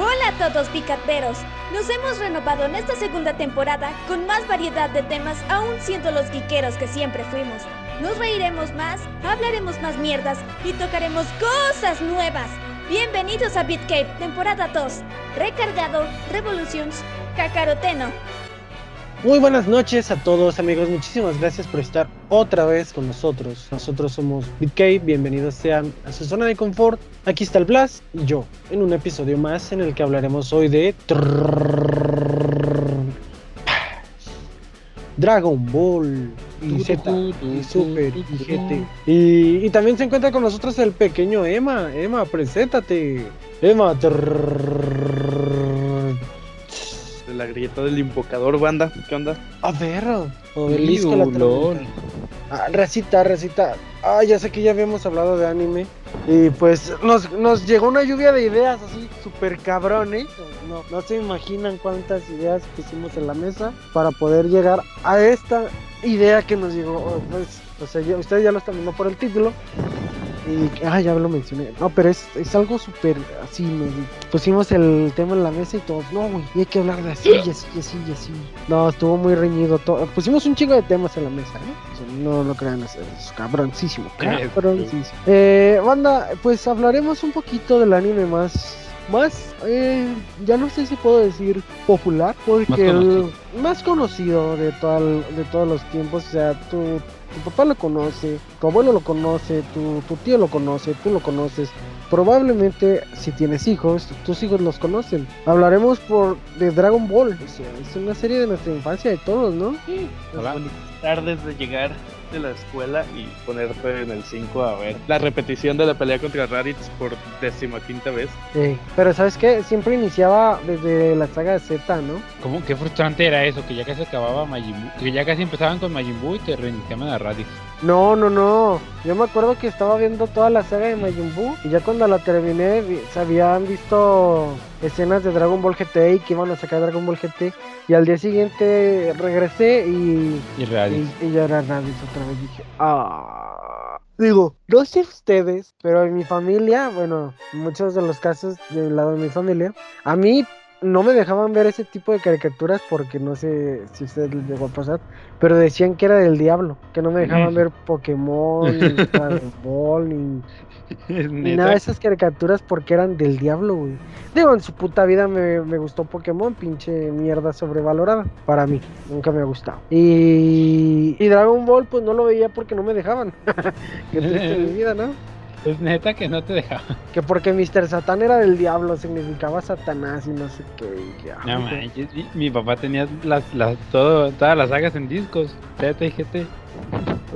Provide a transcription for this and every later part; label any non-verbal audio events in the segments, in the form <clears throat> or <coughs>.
Hola a todos picateros. Nos hemos renovado en esta segunda temporada con más variedad de temas, aún siendo los guiqueros que siempre fuimos. Nos reiremos más, hablaremos más mierdas y tocaremos cosas nuevas. Bienvenidos a BitCave, temporada 2. Recargado, Revolutions, Cacaroteno. Muy buenas noches a todos amigos, muchísimas gracias por estar otra vez con nosotros. Nosotros somos BitCave, bienvenidos sean a su zona de confort. Aquí está el Blas y yo, en un episodio más en el que hablaremos hoy de Dragon Ball y Z y Super y GT. Y, y también se encuentra con nosotros el pequeño Emma. Emma, preséntate. Emma. La grieta del invocador, banda. ¿Qué onda? A ver, obelisco la. Ah, recita, recita. Ah, ya sé que ya habíamos hablado de anime. Y pues nos, nos llegó una lluvia de ideas así súper cabrón, ¿eh? No, no se imaginan cuántas ideas pusimos en la mesa para poder llegar a esta idea que nos llegó. Pues, o sea, ya- ustedes ya lo están viendo por el título. Y, ah, ya lo mencioné. No, pero es, es algo súper así. pusimos el tema en la mesa y todos, no, güey, y hay que hablar de así, y así, y así, y así. No, estuvo muy reñido. todo. Pusimos un chingo de temas en la mesa, ¿eh? O sea, no lo crean, es, es cabroncísimo. <laughs> Cabroncísimo. Eh, banda, pues hablaremos un poquito del anime más. Más, eh, ya no sé si puedo decir popular, porque Más conocido. el más conocido de, todo de todos los tiempos, o sea, tu, tu papá lo conoce, tu abuelo lo conoce, tu, tu tío lo conoce, tú lo conoces. Probablemente si tienes hijos, tus hijos los conocen. Hablaremos por de Dragon Ball, o sea, es una serie de nuestra infancia de todos, ¿no? Hola. Tardes de llegar de la escuela y ponerte en el 5 a ver la repetición de la pelea contra Raditz por decimaquinta vez. Eh, pero ¿sabes qué? Siempre iniciaba desde la saga de Z, ¿no? ¿Cómo? Qué frustrante era eso, que ya casi acababa Majin Buu, que ya casi empezaban con Majin Buu y te reiniciaban a Raditz. No, no, no. Yo me acuerdo que estaba viendo toda la saga de Majin Buu y ya cuando la terminé se habían visto escenas de Dragon Ball GT y que iban a sacar Dragon Ball GT y al día siguiente regresé y, Y y, y ya era Raditz otra vez. Dije, ah. Digo, no sé ustedes, pero en mi familia, bueno, en muchos de los casos del lado de mi familia, a mí no me dejaban ver ese tipo de caricaturas porque no sé si ustedes les llegó a pasar, pero decían que era del diablo, que no me dejaban ver Pokémon, ni <laughs> Dragon Ball, ni, <laughs> Neta. nada esas caricaturas porque eran del diablo, güey. Digo, en su puta vida me, me gustó Pokémon, pinche mierda sobrevalorada. Para mí, nunca me ha gustado. Y, y Dragon Ball, pues no lo veía porque no me dejaban. <laughs> Qué triste mi vida, ¿no? Es neta que no te dejaba. Que porque Mr. Satán era del diablo, significaba Satanás y no sé qué. y No manches, mi, mi papá tenía las, las, todo, todas las sagas en discos, Z y GT.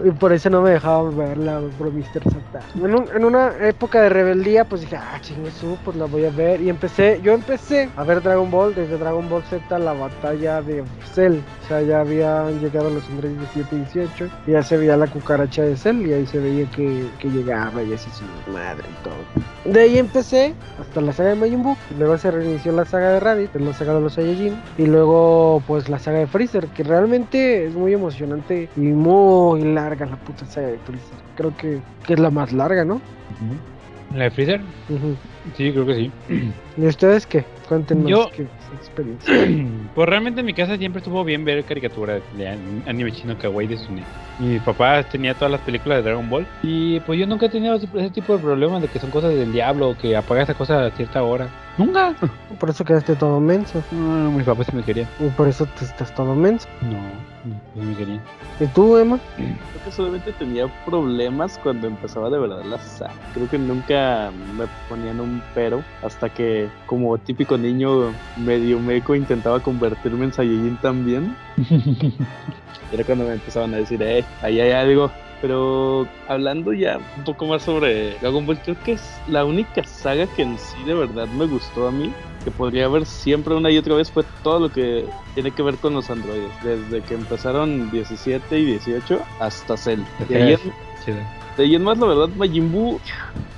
Y por eso no me dejaban verla, por Mr. Satan. En, un- en una época de rebeldía, pues dije, ah, chingue su, pues la voy a ver. Y empecé, yo empecé a ver Dragon Ball desde Dragon Ball Z, la batalla de Cell. O sea, ya habían llegado los Androides 17 y 18. Y ya se veía la cucaracha de Cell. Y ahí se veía que, que llegaba y así su madre y todo. De ahí empecé hasta la saga de Majin Buu. Luego se reinició la saga de Raditz, la saga de los Saiyajin. Y luego, pues la saga de Freezer, que realmente es muy emocionante y muy larga la puta saga de Freezer. Creo que, que es la más larga, ¿no? ¿La de Freezer? Sí, creo que sí. <clears throat> ¿Y ustedes qué? Cuéntenos Yo- qué experiencia. <clears throat> pues realmente en mi casa siempre estuvo bien ver caricaturas de an- anime chino kawaii de Sune. Mi papá tenía todas las películas de Dragon Ball y pues yo nunca he tenido ese tipo de problemas de que son cosas del diablo o que apaga esa cosa a cierta hora. Nunca. <laughs> Por eso quedaste todo menso. No, mi papá sí me quería. Y por eso te estás todo menso. No, no me quería. ¿Y tú, Emma? Creo que solamente tenía problemas cuando empezaba de verdad la saga. Creo que nunca me ponían un pero hasta que como típico niño medio meco intentaba convertirme en Saiyajin también. <laughs> Era cuando me empezaban a decir, eh, ahí hay algo. Pero hablando ya un poco más sobre Dragon Ball, creo que es la única saga que en sí de verdad me gustó a mí. Que podría ver siempre una y otra vez fue todo lo que tiene que ver con los androides. Desde que empezaron 17 y 18 hasta Cell. De ahí en- Chido. de ahí en más, la verdad, Majin Buu,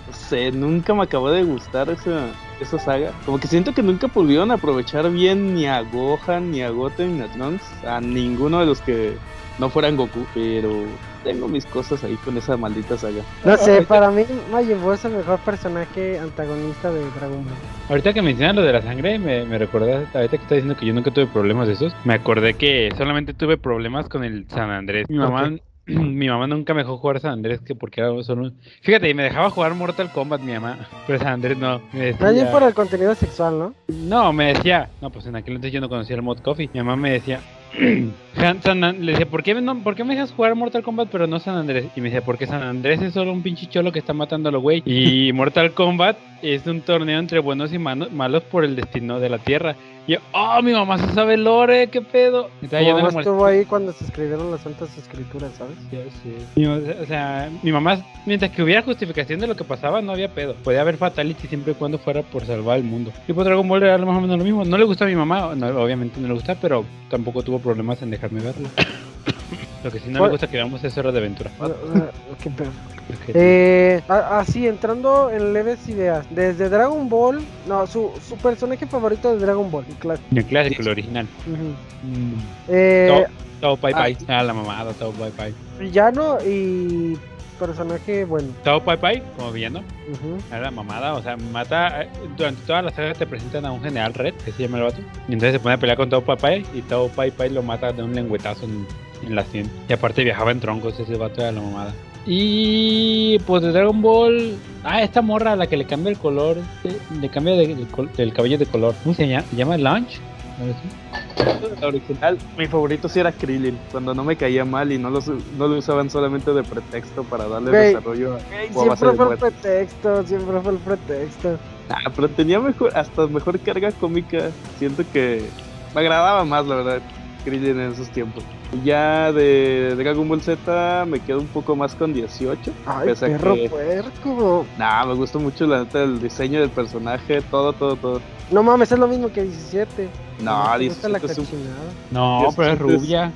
no sé, nunca me acabó de gustar esa, esa saga. Como que siento que nunca pudieron aprovechar bien ni a Gohan, ni a Goten, ni a Trunks, a ninguno de los que no fueran Goku. Pero tengo mis cosas ahí con esa maldita saga. No sé, para mí Majin Buu es el mejor personaje antagonista de Dragon Ball. Ahorita que mencionas lo de la sangre, me, me recordé, ahorita que estás diciendo que yo nunca tuve problemas de esos, me acordé que solamente tuve problemas con el San Andrés. Mi mamá, <clears throat> mi mamá nunca me dejó jugar San Andrés que porque era solo un... Fíjate, me dejaba jugar Mortal Kombat mi mamá, <laughs> pero San Andrés no. Me decía... Nadie por el contenido sexual, ¿no? No, me decía, no, pues en aquel entonces yo no conocía el mod coffee. Mi mamá me decía, <clears throat> San, le decía, ¿por qué, no, ¿por qué me dejas jugar Mortal Kombat pero no San Andrés? Y me decía, porque San Andrés es solo un pinche cholo que está matando a los güey. Y <laughs> Mortal Kombat es un torneo entre buenos y malos por el destino de la Tierra. Yo, oh, mi mamá se sabe lore, qué pedo. mi mamá estuvo ahí cuando se escribieron las altas escrituras, ¿sabes? Ya sí. o sea, mi mamá, mientras que hubiera justificación de lo que pasaba, no había pedo. Podía haber fatality siempre y cuando fuera por salvar el mundo. Y por Dragon Ball era más o menos lo mismo. No le gusta a mi mamá, obviamente no le gusta, pero tampoco tuvo problemas en dejarme verlo. <coughs> Lo que sí no me gusta que veamos es Hora de Aventura. Qué pedo. Eh, así, entrando en leves ideas. Desde Dragon Ball, no, su, su personaje favorito de Dragon Ball, el clásico. El clásico, el original. Mm. eh, Tao Pai Pai. Ah, la mamada, Tao Pai Pai. Villano y personaje bueno. Tao Pai Pai, como villano. Uh la mamada, o sea, mata. Durante toda la saga te presentan a un general red, que se llama el vato. Y entonces se pone a pelear con Tao Pai Pai. Y Tao Pai Pai lo mata de un lengüetazo en, en la 100. Y aparte viajaba en troncos, ese vato era la mamada. Y pues de Dragon Ball. Ah, esta morra a la que le cambia el color. Este, le cambia del cabello de color. ¿Cómo se llama? ¿Se llama Lunch? La original, mi favorito sí era Krillin, cuando no me caía mal y no lo, no lo usaban solamente de pretexto para darle desarrollo. siempre fue el pretexto, siempre fue el pretexto. Ah, pero tenía mejor, hasta mejor carga cómica. Siento que me agradaba más, la verdad, Krillin en esos tiempos. Ya de Dragon Ball Z me quedo un poco más con 18. Ay, perro puerco. Nah, me gustó mucho la neta el diseño del personaje, todo, todo, todo. No mames, es lo mismo que 17. No, 17 es un... No, pero es rubia.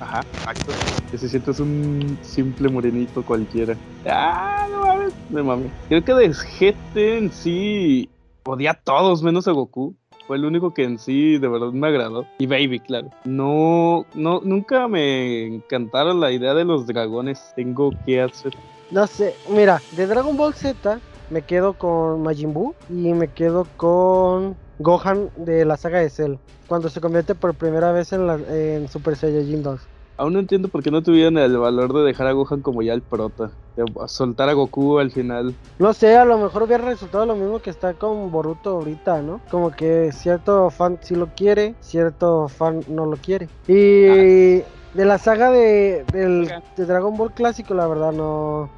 Ajá, exacto. 17 es un simple morenito cualquiera. Ah, no mames, me mames. Creo que de GT en sí podía a todos menos a Goku. Fue el único que en sí de verdad me agradó. Y Baby, claro. No, no, nunca me encantaron la idea de los dragones. Tengo que hacer. No sé, mira, de Dragon Ball Z me quedo con Majin Buu y me quedo con Gohan de la saga de Cell. Cuando se convierte por primera vez en, la, en Super Saiyajin 2. Aún no entiendo por qué no tuvieron el valor de dejar a Gohan como ya el prota. De soltar a Goku al final. No sé, a lo mejor hubiera resultado lo mismo que está con Boruto ahorita, ¿no? Como que cierto fan sí lo quiere, cierto fan no lo quiere. Y ah. de la saga de, del, de Dragon Ball clásico, la verdad no.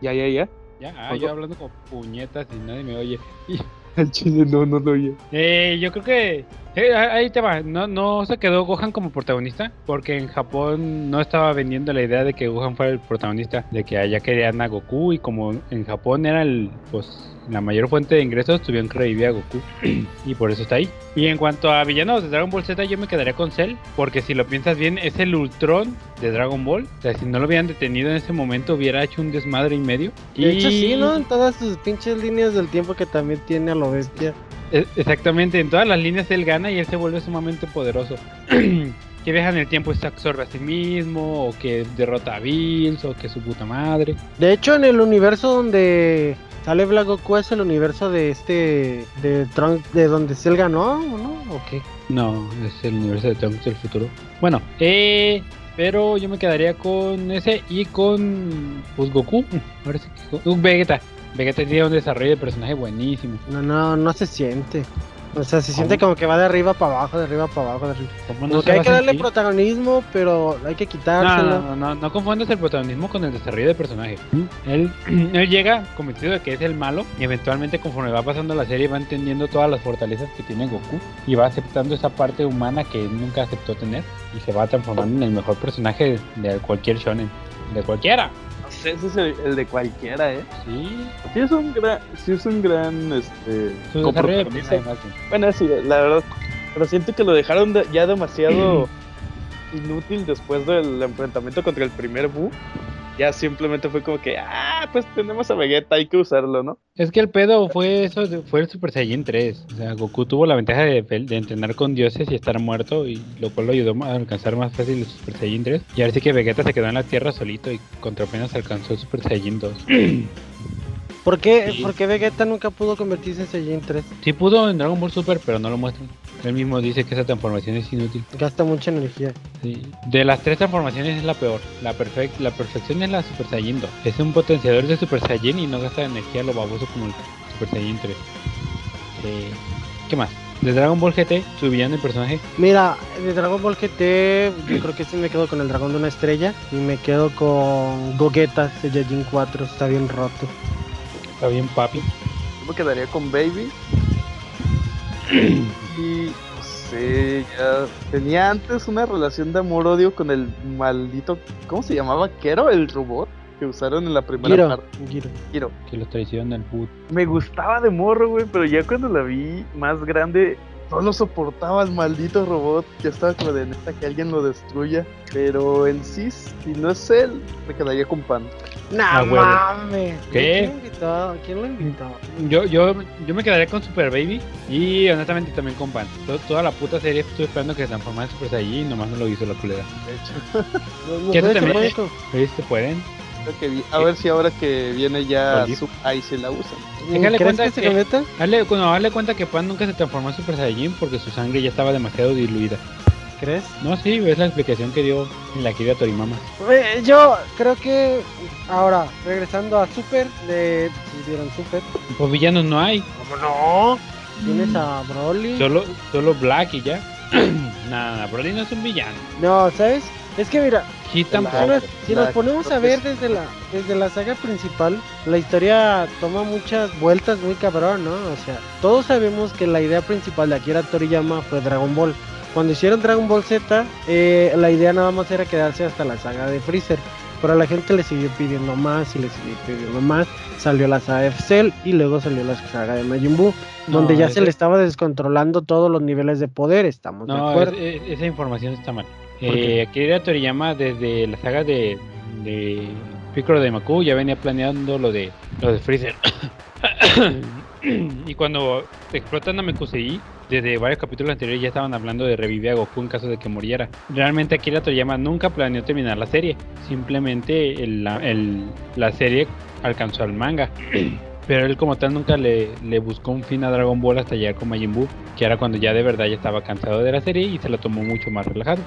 Ya, ya, ya. Ya, ah, yo hablando con puñetas y nadie me oye. <laughs> El chile no, no lo oye. Eh, yo creo que eh, ahí te va, no, no se quedó Gohan como protagonista, porque en Japón no estaba vendiendo la idea de que Gohan fuera el protagonista, de que allá querían a Goku y como en Japón era el, pues, la mayor fuente de ingresos, tuvieron que revivir a Goku <clears throat> y por eso está ahí. Y en cuanto a villanos de Dragon Ball Z, yo me quedaría con Cell, porque si lo piensas bien, es el Ultron de Dragon Ball. O sea, si no lo hubieran detenido en ese momento, hubiera hecho un desmadre y medio. De hecho, sí, ¿no? En todas sus pinches líneas del tiempo que también tiene a lo bestia. E, exactamente, en todas las líneas él gana y él se vuelve sumamente poderoso. <clears throat> que viaja en el tiempo y se absorbe a sí mismo, o que derrota a Bills, o que su puta madre. De hecho, en el universo donde sale Black Goku es el universo de este. de Trunks, de donde él ganó, ¿no? ¿O qué? No, es el universo de Trunks del futuro. Bueno, eh. Pero yo me quedaría con ese y con. Pues Goku. <laughs> Sí que. Un Vegeta. Vegeta tiene un desarrollo de personaje buenísimo. No, no, no se siente. O sea, se siente como que va de arriba para abajo, de arriba para abajo, de arriba. No hay que darle protagonismo, pero hay que quitárselo. No, no, no, no, confundas el protagonismo con el desarrollo de personaje. Él, <clears throat> él llega convencido de que es el malo y eventualmente conforme va pasando la serie va entendiendo todas las fortalezas que tiene Goku y va aceptando esa parte humana que nunca aceptó tener y se va transformando en el mejor personaje de cualquier shonen, de cualquiera ese es el, de cualquiera, ¿eh? Sí. Sí es un gran, sí es un gran, este... Bueno, sí, la verdad. Pero siento que lo dejaron ya demasiado <clears throat> inútil después del enfrentamiento contra el primer Buu. Ya simplemente fue como que, ah, pues tenemos a Vegeta, hay que usarlo, ¿no? Es que el pedo fue eso, fue el Super Saiyan 3. O sea, Goku tuvo la ventaja de, de entrenar con dioses y estar muerto, y lo cual lo ayudó a alcanzar más fácil el Super Saiyan 3. Y ahora sí que Vegeta se quedó en la Tierra solito y contra apenas alcanzó el Super Saiyan 2. <clears throat> ¿Por qué, ¿Por qué Vegeta nunca pudo convertirse en Saiyan 3? Sí pudo en Dragon Ball Super, pero no lo muestran. Él mismo dice que esa transformación es inútil. Gasta mucha energía. Sí. De las tres transformaciones es la peor. La, perfección es la Super Saiyan 2. Es un potenciador de Super Saiyan y no gasta energía lo baboso como el Super Saiyan 3. Eh, ¿Qué más? De Dragon Ball GT, su villano y personaje. Mira, de Dragon Ball GT, yo creo que sí me quedo con el dragón de una estrella. Y me quedo con Gogeta Saiyajin 4. Está bien roto. Está bien, papi. Yo me quedaría con Baby. <clears throat> y no sé, ya tenía antes una relación de amor-odio con el maldito. ¿Cómo se llamaba? ¿Kero? El robot que usaron en la primera Giro, parte. Giro. Giro. Que lo traiciona el put. Me gustaba de morro, güey, pero ya cuando la vi más grande, no lo soportaba el maldito robot. Ya estaba como de neta que alguien lo destruya. Pero en sí, si no es él, me quedaría con Pan. No Ah, huevo. mames. ¿Qué? ¿Quién lo invitó? ¿Quién lo invitó? Yo, yo, yo me quedaría con Super Baby y honestamente también con Pan. To- Toda la puta serie estuve esperando que se transformara en Super Saiyan y nomás no lo hizo la culera. De hecho, <laughs> ¿Los ¿Qué puedes te también? tomar con- ¿Ves? ¿Se pueden? Creo que vi- a ver si ahora que viene ya Oye. ahí se la usan. Déjale ¿Crees cuenta que se que-? Hazle, cuenta que Pan nunca se transformó en Super Saiyan porque su sangre ya estaba demasiado diluida. ¿Crees? No, sí, ves la explicación que dio en la querida Torimama. Eh, Yo creo que ahora, regresando a Super, de si vieron Super. Pues villanos no hay, ¿Cómo no? Tienes a Broly. solo, solo Black y ya. <clears throat> Nada, Broly no es un villano. No, ¿sabes? Es que mira, si nos, si nos la- ponemos a ver desde la desde la saga principal, la historia toma muchas vueltas muy cabrón, ¿no? O sea, todos sabemos que la idea principal de Akira Toriyama fue Dragon Ball. Cuando hicieron Dragon Ball Z, eh, la idea nada más era quedarse hasta la saga de Freezer. Pero a la gente le siguió pidiendo más y le siguió pidiendo más. Salió la saga de Cell y luego salió la saga de Majin Buu, donde No, ya ese- se le estaba descontrolando todos los niveles de poder, estamos de No, acuerdo. es- es- esa información está mal. Eh, Akira Toriyama desde la saga de, de Piccolo de Maku ya venía planeando lo de lo de Freezer. <coughs> y cuando explotan a Mekusei, desde varios capítulos anteriores ya estaban hablando de revivir a Goku en caso de que muriera. Realmente Akira Toriyama nunca planeó terminar la serie. Simplemente el- la, el- la serie alcanzó al manga. <coughs> Pero él como tal nunca le, le buscó un fin a Dragon Ball hasta llegar con Majin Buu, que era cuando ya de verdad ya estaba cansado de la serie y se la tomó mucho más relajado.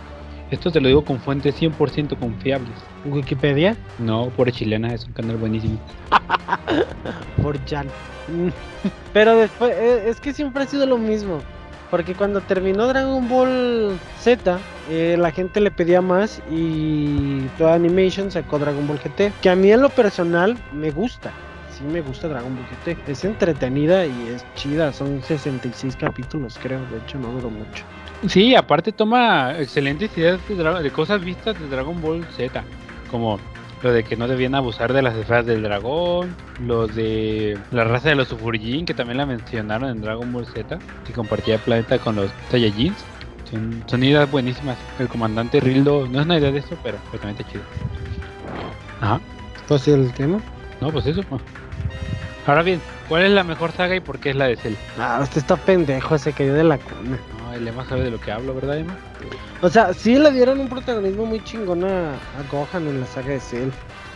Esto te lo digo con fuentes 100% confiables. Wikipedia, No, por chilena, es un canal buenísimo. <laughs> por Jan. Mm. Pero después, eh, es que siempre ha sido lo mismo. Porque cuando terminó Dragon Ball Z, eh, la gente le pedía más y toda Animation sacó Dragon Ball GT. Que a mí en lo personal me gusta. Sí me gusta Dragon Ball GT. Es entretenida y es chida. Son 66 capítulos, creo. De hecho, no duró mucho. Sí, aparte toma excelentes ideas de, de cosas vistas de Dragon Ball Z, como lo de que no debían abusar de las esferas del dragón, lo de la raza de los Sufurjin, que también la mencionaron en Dragon Ball Z, que compartía planeta con los Saiyajins. Son, son ideas buenísimas. El comandante Rildo, no es una idea de esto, pero, pero también está chido. Ajá, Pues el tema. no, pues eso. Ahora bien, ¿cuál es la mejor saga y por qué es la de Cell? Ah, usted está pendejo, se cayó de la cuna. El Emma sabe de lo que hablo, ¿verdad, Emma? O sea, sí le dieron un protagonismo muy chingón a, a Gohan en la saga de Cell.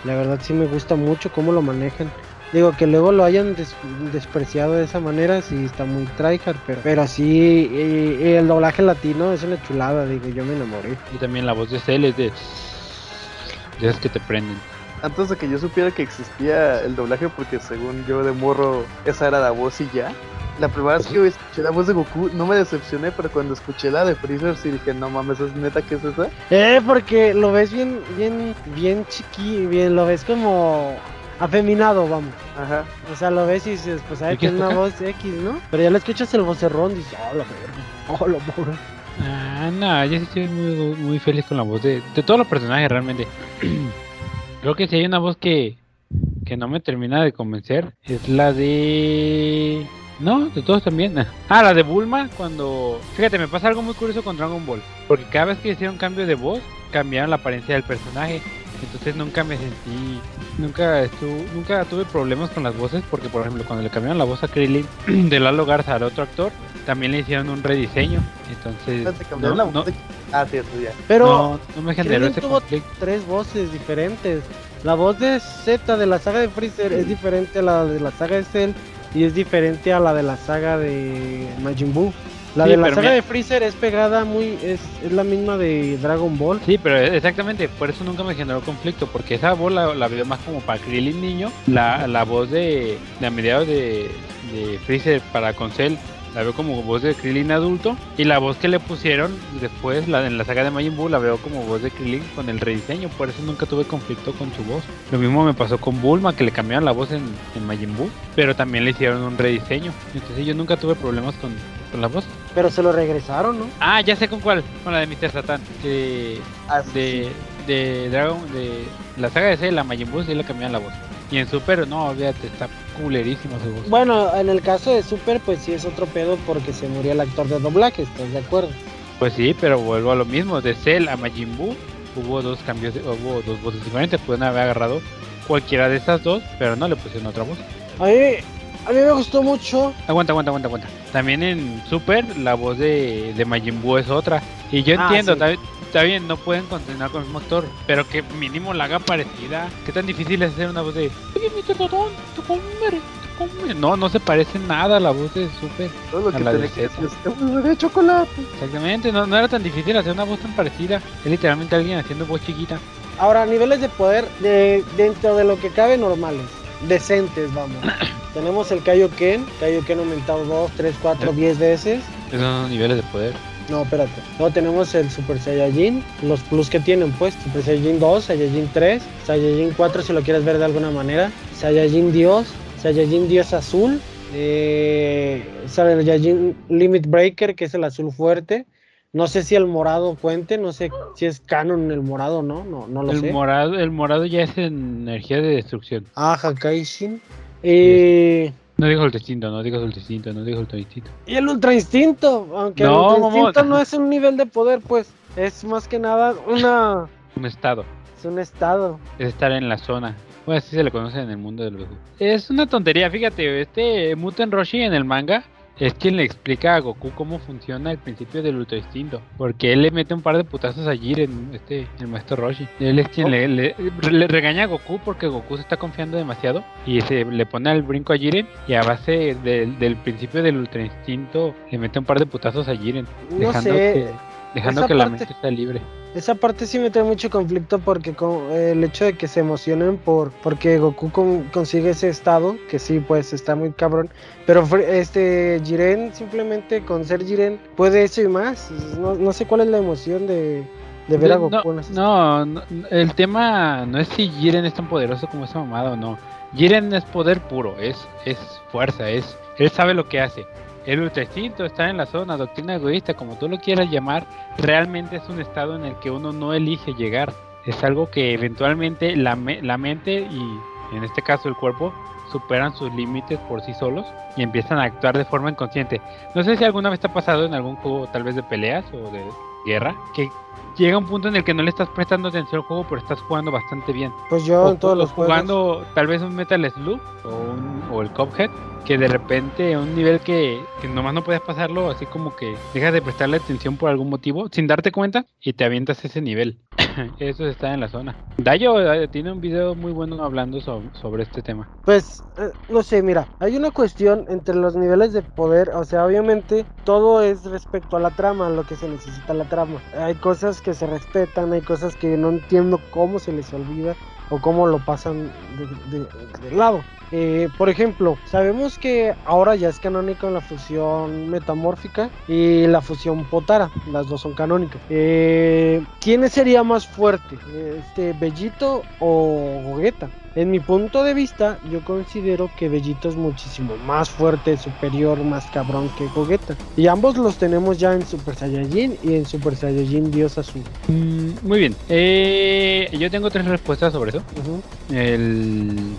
La verdad sí me gusta mucho cómo lo manejan. Digo, que luego lo hayan des- despreciado de esa manera, sí está muy tryhard, pero, pero sí, eh, el doblaje latino es una chulada, digo, yo me enamoré. Y también la voz de Cell es de... De esas que te prenden. Antes de que yo supiera que existía el doblaje, porque según yo de morro esa era la voz y ya. La primera vez que escuché la voz de Goku no me decepcioné, pero cuando escuché la de Freezer sí dije, no mames, ¿es neta que es esa? Eh, porque lo ves bien, bien, bien chiqui, bien, lo ves como afeminado, vamos. Ajá. O sea, lo ves y dices, pues sabe ¿Y qué que es una voz X, ¿no? Pero ya le escuchas el vocerrón y dices, oh, la verga, oh, la pobre. Ah, no, yo sí estoy muy, muy feliz con la voz de, de todos los personajes realmente. <clears throat> Creo que si hay una voz que, que no me termina de convencer, es la de... No, de todos también. <laughs> Ah, la de Bulma cuando... Fíjate, me pasa algo muy curioso con Dragon Ball. Porque cada vez que hicieron cambio de voz, cambiaron la apariencia del personaje. Entonces nunca me sentí, nunca estuve, nunca tuve problemas con las voces porque por ejemplo cuando le cambiaron la voz a Krillin <clears throat> de Lalo Garza al otro actor, también le hicieron un rediseño. Entonces no, no, Ah, cierto, ya. Pero no, me generó Krillin ese tuvo conflicto. tres voces diferentes. La voz de Z de la saga de Freezer es diferente a la de la saga de Cell y es diferente a la de la saga de Majin Buu. La Sí, de la saga de Freezer es pegada muy es, es la misma de Dragon Ball. Sí, pero exactamente, por eso nunca me generó conflicto, porque esa voz la, la veo más como para Krillin niño, la, la voz de, de a mediados de, de Freezer para con Cell, la veo como voz de Krillin adulto, y la voz que le pusieron después, la en la saga de Majin Buu, la veo como voz de Krillin con el rediseño, por eso nunca tuve conflicto con su voz. Lo mismo me pasó con Bulma, que le cambiaron la voz en, en Majin Buu, pero también le hicieron un rediseño, entonces yo nunca tuve problemas con, con la voz. Pero se lo regresaron, ¿no? Ah, ya sé con cuál, con la de Mr. Satan, Ah, de, de Dragon, de la saga de Cell, la Majin Buu sí le cambiaron la voz. Y en Super, no, olvídate, está culerísima su voz. Bueno, en el caso de Super, pues sí es otro pedo porque se murió el actor de doblaje, ¿estás de acuerdo? Pues sí, pero vuelvo a lo mismo, de Cell a Majin Buu hubo dos cambios, de- hubo dos voces diferentes, pueden haber agarrado cualquiera de esas dos, pero no le pusieron otra voz. A mí, a mí me gustó mucho. Aguanta, aguanta, aguanta, aguanta. También en Super la voz de, de Majin Buu es otra. Y yo Ah, entiendo, sí. está, está bien, no pueden continuar con el mismo actor, pero que mínimo la haga parecida. ¿Qué tan difícil es hacer una voz de Oye, Mr. Totón, te comer, te comer"? No, no se parece nada a la voz de Super. Todo lo a que la de que César. decir es "Te voy a dar de chocolate. Exactamente, no, no era tan difícil hacer una voz tan parecida. Es literalmente alguien haciendo voz chiquita. Ahora, niveles de poder de, dentro de lo que cabe normales, decentes, vamos. <clears throat> Tenemos el Kaioken, Kaioken aumentado 2, 3, 4, 10 veces. Esos son los niveles de poder. No, espérate. Luego tenemos el Super Saiyajin, los plus que tienen, pues. Super Saiyajin 2, Saiyajin 3, Saiyajin 4 si lo quieres ver de alguna manera. Saiyajin Dios, Saiyajin Dios Azul, eh, Saiyajin Limit Breaker, que es el azul fuerte. No sé si el morado cuente, no sé si es canon el morado, ¿no? No, no lo El sé. morado, el morado ya es energía de destrucción. Ah, Hakaishin. Eh, No digo el distinto, no digo el distinto, no digo el distinto. y el Ultra Instinto, aunque No, el Ultra. Instinto no es un nivel de poder, pues. Es más que nada una. <laughs> Un estado. Es un estado. es estar en la zona. Bueno, así se le conoce en el mundo del videojuego. Es una tontería, fíjate, este Muten Roshi en el manga es quien le explica a Goku cómo funciona el principio del Ultra Instinto. Porque él le mete un par de putazos a Jiren, este, el maestro Roshi. Él es quien le, le- le regaña a Goku porque Goku se está confiando demasiado y se le pone al brinco a Jiren y a base del- del principio del Ultra Instinto le mete un par de putazos a Jiren. No Dejando sé. que, dejando esa que la parte- mente sea libre. Esa parte sí me trae mucho conflicto porque con- eh, el hecho de que se emocionen por porque Goku con- consigue ese estado, que sí, pues está muy cabrón. Pero este Jiren simplemente con ser Jiren puede eso y más. No, no sé cuál es la emoción de, de ver a No, Goku. ese- No, no, el tema no es si Jiren es tan poderoso como esa mamada o no. Jiren es poder puro, es, es fuerza, es él sabe lo que hace. El ultra instinto está en la zona, doctrina egoísta, como tú lo quieras llamar, realmente es un estado en el que uno no elige llegar. Es algo que eventualmente la, me- la mente y en este caso el cuerpo superan sus límites por sí solos y empiezan a actuar de forma inconsciente. No sé si alguna vez te ha pasado en algún juego tal vez de peleas o de guerra, que llega un punto en el que no le estás prestando atención al juego, pero estás jugando bastante bien. Pues yo O- en todos o los juegos. jugando tal vez un Metal Slug o, un- o el Cuphead, que de repente un nivel que, que nomás no puedes pasarlo, así como que dejas de prestarle atención por algún motivo, sin darte cuenta, y te avientas ese nivel. <coughs> Eso está en la zona. Dayo eh, tiene un video muy bueno hablando so- sobre este tema. Pues, eh, no sé, mira, hay una cuestión entre los niveles de poder, o sea, obviamente todo es respecto a la trama, lo que se necesita la trama. Hay cosas que se respetan, hay cosas que no entiendo cómo se les olvida o cómo lo pasan de, de- de lado. Eh, por ejemplo, sabemos que ahora ya es canónico la fusión metamórfica y la fusión potara, las dos son canónicas. Eh, ¿Quién sería más fuerte, este Bellito o Gogeta? En mi punto de vista, yo considero que Bellito es muchísimo más fuerte, superior, más cabrón que Gogeta. Y ambos los tenemos ya en Super Saiyajin y en Super Saiyajin Dios Azul. Mm, muy bien. Eh, yo tengo tres respuestas sobre eso. El...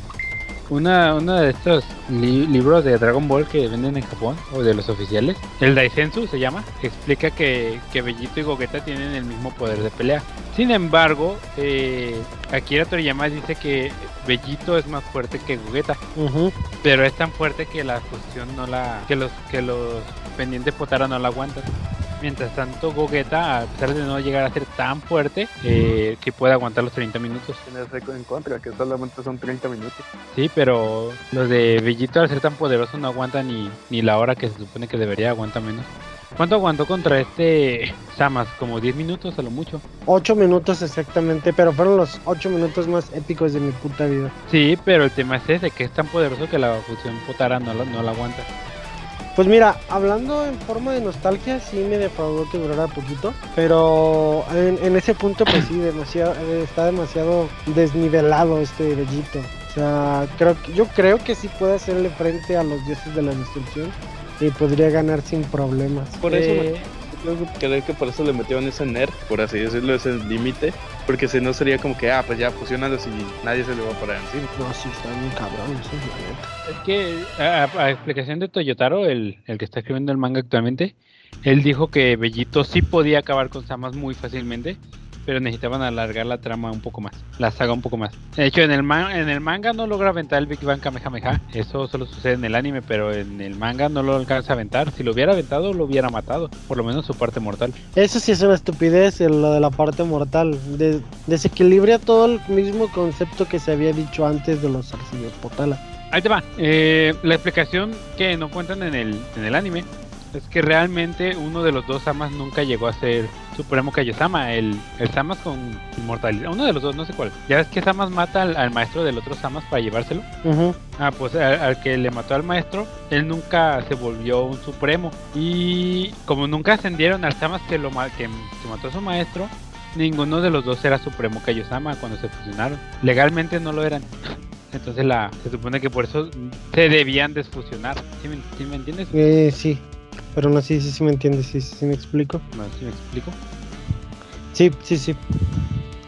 una, uno de estos libros de Dragon Ball que venden en Japón, o de los oficiales, el Daisensu se llama, explica que, que Bellito y Gogeta tienen el mismo poder de pelea. Sin embargo, eh, Akira Toriyama dice que Bellito es más fuerte que Gogeta, pero es tan fuerte que la fusión no la, que los, que los pendientes Potara no la aguantan. Mientras tanto, Gogeta, a pesar de no llegar a ser tan fuerte, eh, que puede aguantar los 30 minutos. Tienes récord en contra, que solamente son 30 minutos. Sí, pero los de Bellito, al ser tan poderoso, no aguantan ni, ni la hora que se supone que debería, aguanta menos. ¿Cuánto aguantó contra este Samas? ¿Como 10 minutos a lo mucho? 8 minutos exactamente, pero fueron los 8 minutos más épicos de mi puta vida. Sí, pero el tema es ese, que es tan poderoso que la fusión Potara no, no la aguanta. Pues mira, hablando en forma de nostalgia, sí me defraudó que durara poquito, pero en, ese punto pues sí, demasiado, está demasiado desnivelado este bellito. O sea, creo, yo creo que sí puede hacerle frente a los dioses de la destrucción y podría ganar sin problemas. Por eso eh, creo que por eso le metieron ese nerd, por así decirlo, ese límite, porque si no sería como que, ah, pues ya fusionando y nadie se le va a parar encima. No, sí, está bien cabrón, eso es la neta. Es que, a, explicación de Toyotaro, el, el que está escribiendo el manga actualmente, él dijo que Bellito sí podía acabar con Samas muy fácilmente, pero necesitaban alargar la trama un poco más, la saga un poco más. De hecho, en el, en el manga no logra aventar el Big Bang Kamehameha, eso solo sucede en el anime, pero en el manga no lo alcanza a aventar. Si lo hubiera aventado, lo hubiera matado, por lo menos su parte mortal. Eso sí es una estupidez, lo de la parte mortal. desequilibra todo el mismo concepto que se había dicho antes de los arcillos potala. Ahí te va. Eh, la explicación que no cuentan en el, en el anime es que realmente uno de los dos Samas nunca llegó a ser Supremo Kaiosama, el, el Samas con inmortalidad. Uno de los dos, no sé cuál. Ya ves que Samas mata al, maestro del otro Samas para llevárselo. Ah, pues al, que le mató al maestro, él nunca se volvió un Supremo. Y como nunca ascendieron al Samas que, lo, que, que mató a su maestro, ninguno de los dos era Supremo Kaiosama cuando se fusionaron. Legalmente no lo eran. <laughs> Entonces la, se supone que por eso se debían desfusionar. ¿Sí me, me entiendes? Eh, sí. Pero no, sí, sí, sí me entiendes, sí, sí, me explico. ¿Sí me explico? Sí, sí, sí.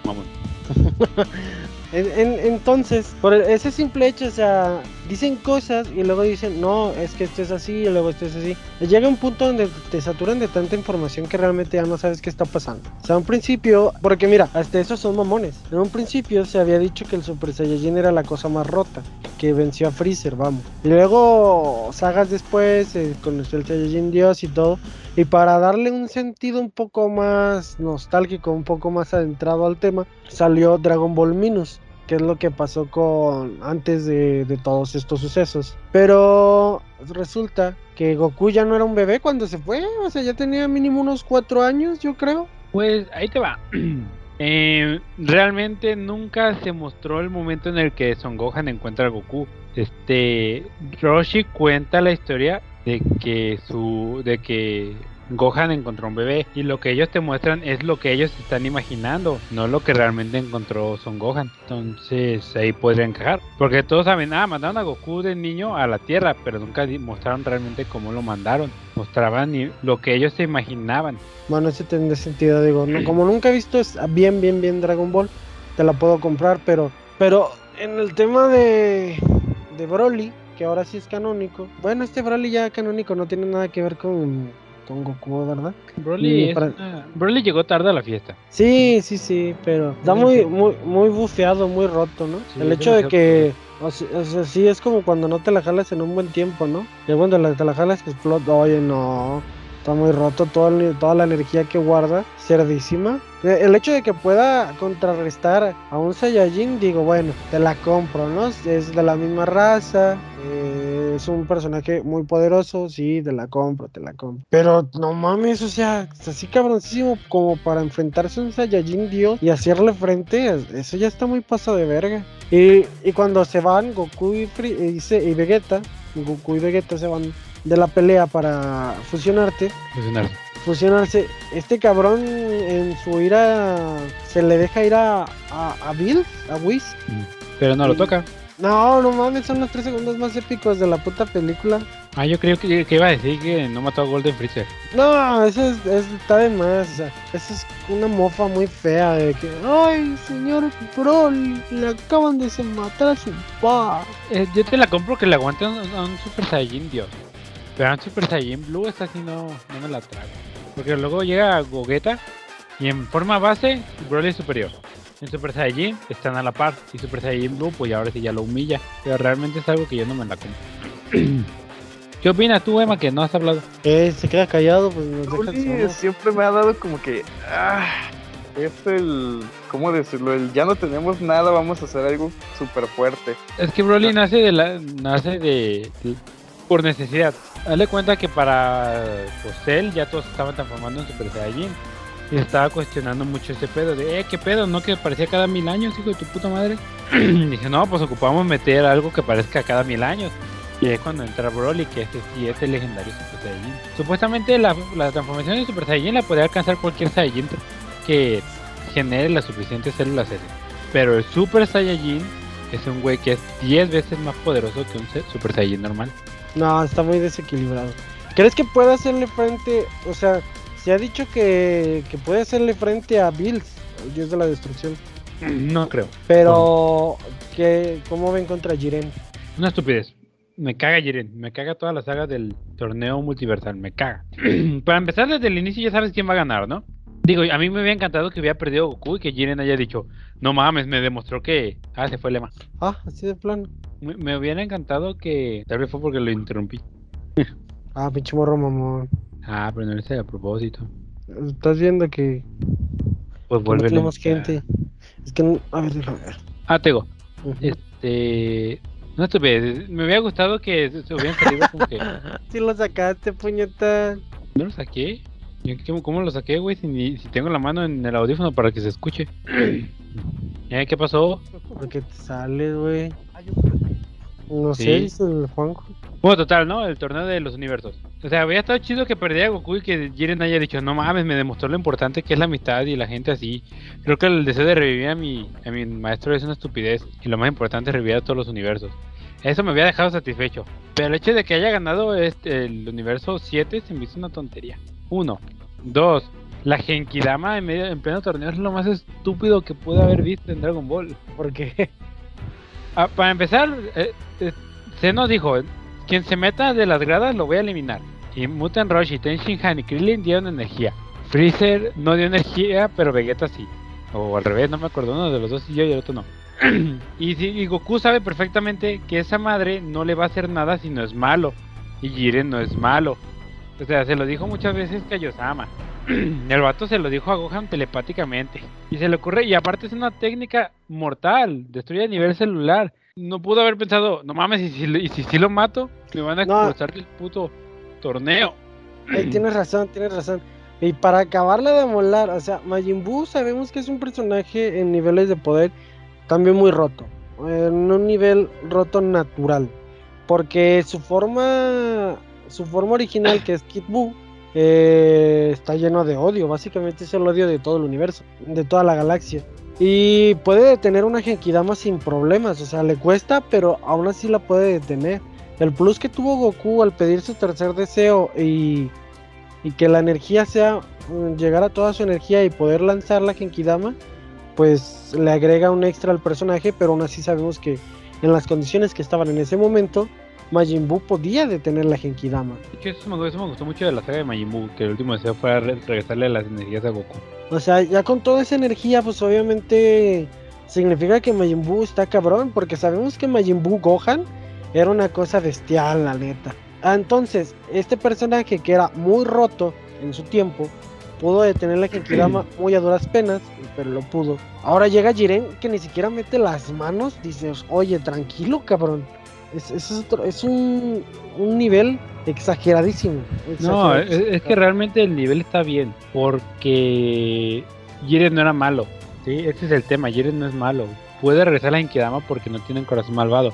Vamos. <laughs> entonces, por ese simple hecho, o sea, dicen cosas y luego dicen, no, es que esto es así y luego esto es así. Llega un punto donde te saturan de tanta información que realmente ya no sabes qué está pasando. O sea, un principio, porque mira, hasta esos son mamones. En un principio se había dicho que el Super Saiyajin era la cosa más rota, que venció a Freezer, vamos. Y luego, sagas después, eh, conoció el Saiyajin Dios y todo. Y para darle un sentido un poco más nostálgico, un poco más adentrado al tema, salió Dragon Ball Minus que es lo que pasó con antes de, todos estos sucesos. Pero resulta que Goku ya no era un bebé cuando se fue, o sea, ya tenía mínimo unos cuatro años, yo creo. Pues ahí te va. <clears throat> Eh, realmente nunca se mostró el momento en el que Son Gohan encuentra a Goku. Este Roshi cuenta la historia de que su de que Gohan encontró un bebé y lo que ellos te muestran es lo que ellos están imaginando, no lo que realmente encontró Son Gohan. Entonces ahí podría encajar. Porque todos saben, ah, mandaron a Goku de niño a la Tierra, pero nunca mostraron realmente cómo lo mandaron. Mostraban lo que ellos se imaginaban. Bueno, ese tendría sentido, digo, no, como nunca he visto bien, bien, bien Dragon Ball, te la puedo comprar, pero, pero en el tema de, de Broly, que ahora sí es canónico, bueno, este Broly ya canónico no tiene nada que ver con con Goku, ¿verdad? Broly, llegó tarde a la fiesta. Sí, sí, sí, pero está muy, muy, muy bufeado, muy roto, ¿no? el hecho de que, o sea, sí es como cuando no te la jalas en un buen tiempo, ¿no? Y cuando te la jalas que explota, oye, no, está muy roto toda, toda la energía que guarda, cerdísima. Eh, el hecho de que pueda contrarrestar a un Saiyajin, digo, bueno, te la compro, ¿no? Es de la misma raza, eh, es un personaje muy poderoso, sí, te la compro, te la compro. Pero no mames, o sea, es así cabroncísimo como para enfrentarse a un Saiyajin Dios y hacerle frente, eso ya está muy pasado de verga. Y, y cuando se van Goku y, y, y Vegeta, Goku y Vegeta se van de la pelea para fusionarte. Fusionarse. Fusionarse. Este cabrón en su ira se le deja ir a, a, Bill, a Whis. Pero no lo toca. No, no mames, son los tres segundos más épicos de la puta película. Ah, yo creo que, iba a decir que no mató a Golden Freezer. No, eso es, está de más. O sea, eso es una mofa muy fea de que, ay, señor Broly, le acaban de matar a su pa. Eh, yo te la compro que le aguante a un, Super Saiyajin, Dios. Pero un Super Saiyajin Blue, esta sí no, no me la trago. Porque luego llega Gogeta y en forma base, Broly es superior. En Super Saiyajin están a la par. Y Super Saiyajin Blue, pues ahora sí ya lo humilla. Pero realmente es algo que yo no me la compro. <clears throat> ¿Qué opinas tú, Emma, que no has hablado? Eh, se queda callado, pues nos siempre me ha dado como que. Ah, es el. ¿Cómo decirlo? El ya no tenemos nada, vamos a hacer algo súper fuerte. Es que Broly nace de la. nace de. Por necesidad. Dale cuenta que para pues, ya todos estaban transformando en Super Saiyajin. Y estaba cuestionando mucho ese pedo de, eh, ¿qué pedo? ¿No que parecía cada mil años, hijo de tu puta madre? <clears throat> Dije, no, pues ocupamos meter algo que parezca cada mil años. Y es cuando entra Broly, que este es el legendario Super Saiyajin. Supuestamente la, transformación de Super Saiyajin la puede alcanzar cualquier Saiyajin que genere las suficientes células S. Pero el Super Saiyajin es un güey que es 10 veces más poderoso que un Super Saiyajin normal. No, está muy desequilibrado. ¿Crees que puede hacerle frente? O sea, se ha dicho que, puede hacerle frente a Bills, el dios de la destrucción. No creo. Pero, que ¿cómo ven contra Jiren? Una estupidez. Me caga Jiren, me caga toda la saga del torneo multiversal, me caga. <clears throat> Para empezar desde el inicio ya sabes quién va a ganar, ¿no? Digo, a mí me había encantado que hubiera perdido Goku y que Jiren haya dicho, no mames, me demostró que... Ah, se fue el lema. Ah, así de plano. Me, me hubiera encantado que... Tal vez fue porque lo interrumpí. <laughs> ah, pinche morro mamón. Ah, pero no lo hice a propósito. Estás viendo que. Pues vuelve. No tenemos gente. Es que. No... A ver, déjame ver. Ah, tengo. Este. No estuve. Me había gustado que se hubieran salido como que. <laughs> Si lo sacaste, puñeta. ¿No lo saqué? ¿Cómo lo saqué, güey? Si, si tengo la mano en el audífono para que se escuche. <clears throat> ¿Eh? ¿Qué pasó? Porque te sale, güey. No sé, dice el Juanjo. Bueno, total, ¿no? El torneo de los universos. O sea, había estado chido que perdiera Goku y que Jiren haya dicho, no mames, me demostró lo importante que es la amistad y la gente así. Creo que el deseo de revivir a mi, a mi maestro es una estupidez y lo más importante es revivir a todos los universos. Eso me había dejado satisfecho. Pero el hecho de que haya ganado este, el universo 7 se me hizo una tontería. Uno. Dos. La Genkidama en, medio, en pleno torneo es lo más estúpido que pude haber visto en Dragon Ball. Porque, <laughs> ah, para empezar, eh, eh, nos dijo, quien se meta de las gradas lo voy a eliminar. Y Mutan Rush y Tenshin Han y Krillin dieron energía. Freezer no dio energía, pero Vegeta sí. O al revés, no me acuerdo, uno de los dos y yo y el otro no. <clears throat> y, Goku sabe perfectamente que esa madre no le va a hacer nada si no es malo. Y Jiren no es malo. O sea, se lo dijo muchas veces que Yosama. <clears throat> el vato se lo dijo a Gohan telepáticamente. Y se le ocurre, y aparte es una técnica mortal, destruye a nivel celular no pudo haber pensado, no mames, y si, si, lo mato, me van a expulsar del puto torneo. <clears throat> tienes razón, tienes razón. Y para acabarla de molar, o sea, Majin Buu sabemos que es un personaje en niveles de poder también muy roto. En un nivel roto natural. Porque su forma, su forma original, que es Kid Buu, eh, está lleno de odio. Básicamente es el odio de todo el universo, de toda la galaxia. Y puede detener una Genkidama sin problemas, o sea, le cuesta, pero aún así la puede detener. El plus que tuvo Goku al pedir su tercer deseo y, que la energía sea mm, llegar a toda su energía y poder lanzar la Genkidama, pues le agrega un extra al personaje, pero aún así sabemos que en las condiciones que estaban en ese momento, Majin Buu podía detener la Genkidama. Eso me, eso me gustó mucho de la saga de Majin Buu, que el último deseo fue regresarle las energías a Goku. O sea, ya con toda esa energía, pues obviamente significa que Majin Buu está cabrón, porque sabemos que Majin Buu Gohan era una cosa bestial, la neta. Ah, entonces, este personaje que era muy roto en su tiempo, pudo detener la Genkidama <clears throat> muy a duras penas, pero lo pudo. Ahora llega Jiren que ni siquiera mete las manos, dices, oye, tranquilo, cabrón. Es, es, es un, un nivel exageradísimo. No, es, que realmente el nivel está bien, porque Jiren no era malo. ¿sí? Ese es el tema, Jiren no es malo. Puede regresar a la Genkidama porque no tiene corazón malvado.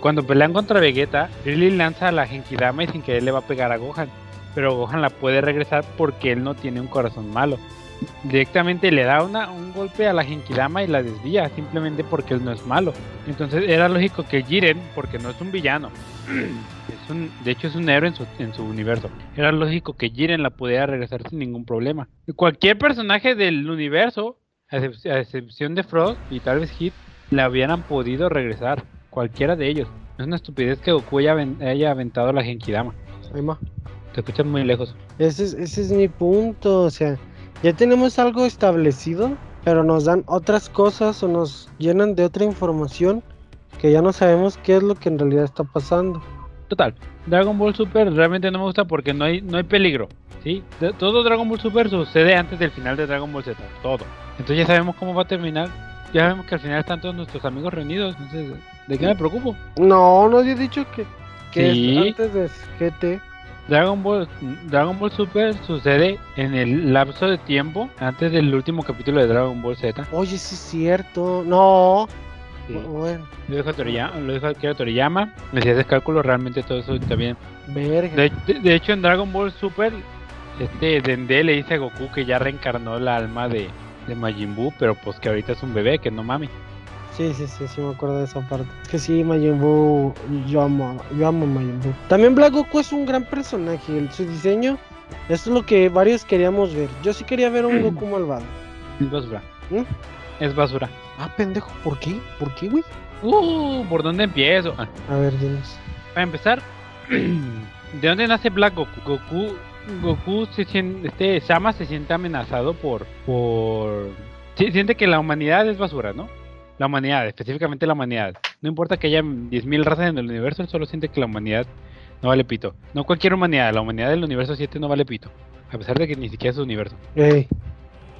Cuando pelean contra Vegeta, Krillin lanza a la Genkidama y sin querer le va a pegar a Gohan. Pero Gohan la puede regresar porque él no tiene un corazón malo. Directamente le da una, un golpe a la Genkidama y la desvía, simplemente porque él no es malo. Entonces era lógico que Jiren, porque no es un villano, <clears throat> es un, de hecho es un héroe en su, en su universo, era lógico que Jiren la pudiera regresar sin ningún problema. Cualquier personaje del universo, a, excep- a excepción de Frost y tal vez Hit, la hubieran podido regresar, cualquiera de ellos. Es una estupidez que Goku haya, haya aventado la Genkidama. Ahí. Te escuchas muy lejos. Ese es, ese es mi punto, o sea, ya tenemos algo establecido, pero nos dan otras cosas o nos llenan de otra información que ya no sabemos qué es lo que en realidad está pasando. Total, Dragon Ball Super realmente no me gusta porque no hay, no hay peligro. ¿sí? Todo Dragon Ball Super sucede antes del final de Dragon Ball Z. Todo. Entonces ya sabemos cómo va a terminar. Ya sabemos que al final están todos nuestros amigos reunidos. Entonces, ¿de qué me preocupo? No, no he dicho que, que Sí. es antes de GT. Dragon Ball, Dragon Ball Super sucede en el lapso de tiempo antes del último capítulo de Dragon Ball Z. Oye, sí es cierto. No. Sí. Bueno, Lo dijo Toriyama, lo dijo Akira Toriyama. Ese cálculo, realmente todo eso está bien. verga. De, de- de hecho, en Dragon Ball Super, este Dende le dice a Goku que ya reencarnó la alma de, de Majin Buu, pero pues que ahorita es un bebé, que no mami. Sí, sí, sí, sí me acuerdo de esa parte. Es que sí, Majin Buu, yo amo, yo amo Majin Buu. También Black Goku es un gran personaje, su diseño, esto es lo que varios queríamos ver. Yo sí quería ver un Goku <clears throat> malvado. Es basura. ¿Mm? Es basura. Ah, pendejo, ¿por qué? ¿Por qué, güey? Uh, ¿por dónde empiezo? Ah, A ver, dinos. para empezar, <clears throat> ¿de dónde nace Black Goku? Goku, Goku se siente, este Sama se siente amenazado por, por, siente que la humanidad es basura, ¿no? La humanidad, específicamente la humanidad. No importa que haya 10.000 razas en el universo, él solo siente que la humanidad no vale pito. No cualquier humanidad, la humanidad del universo 7 no vale pito. A pesar de que ni siquiera es su universo. Ey,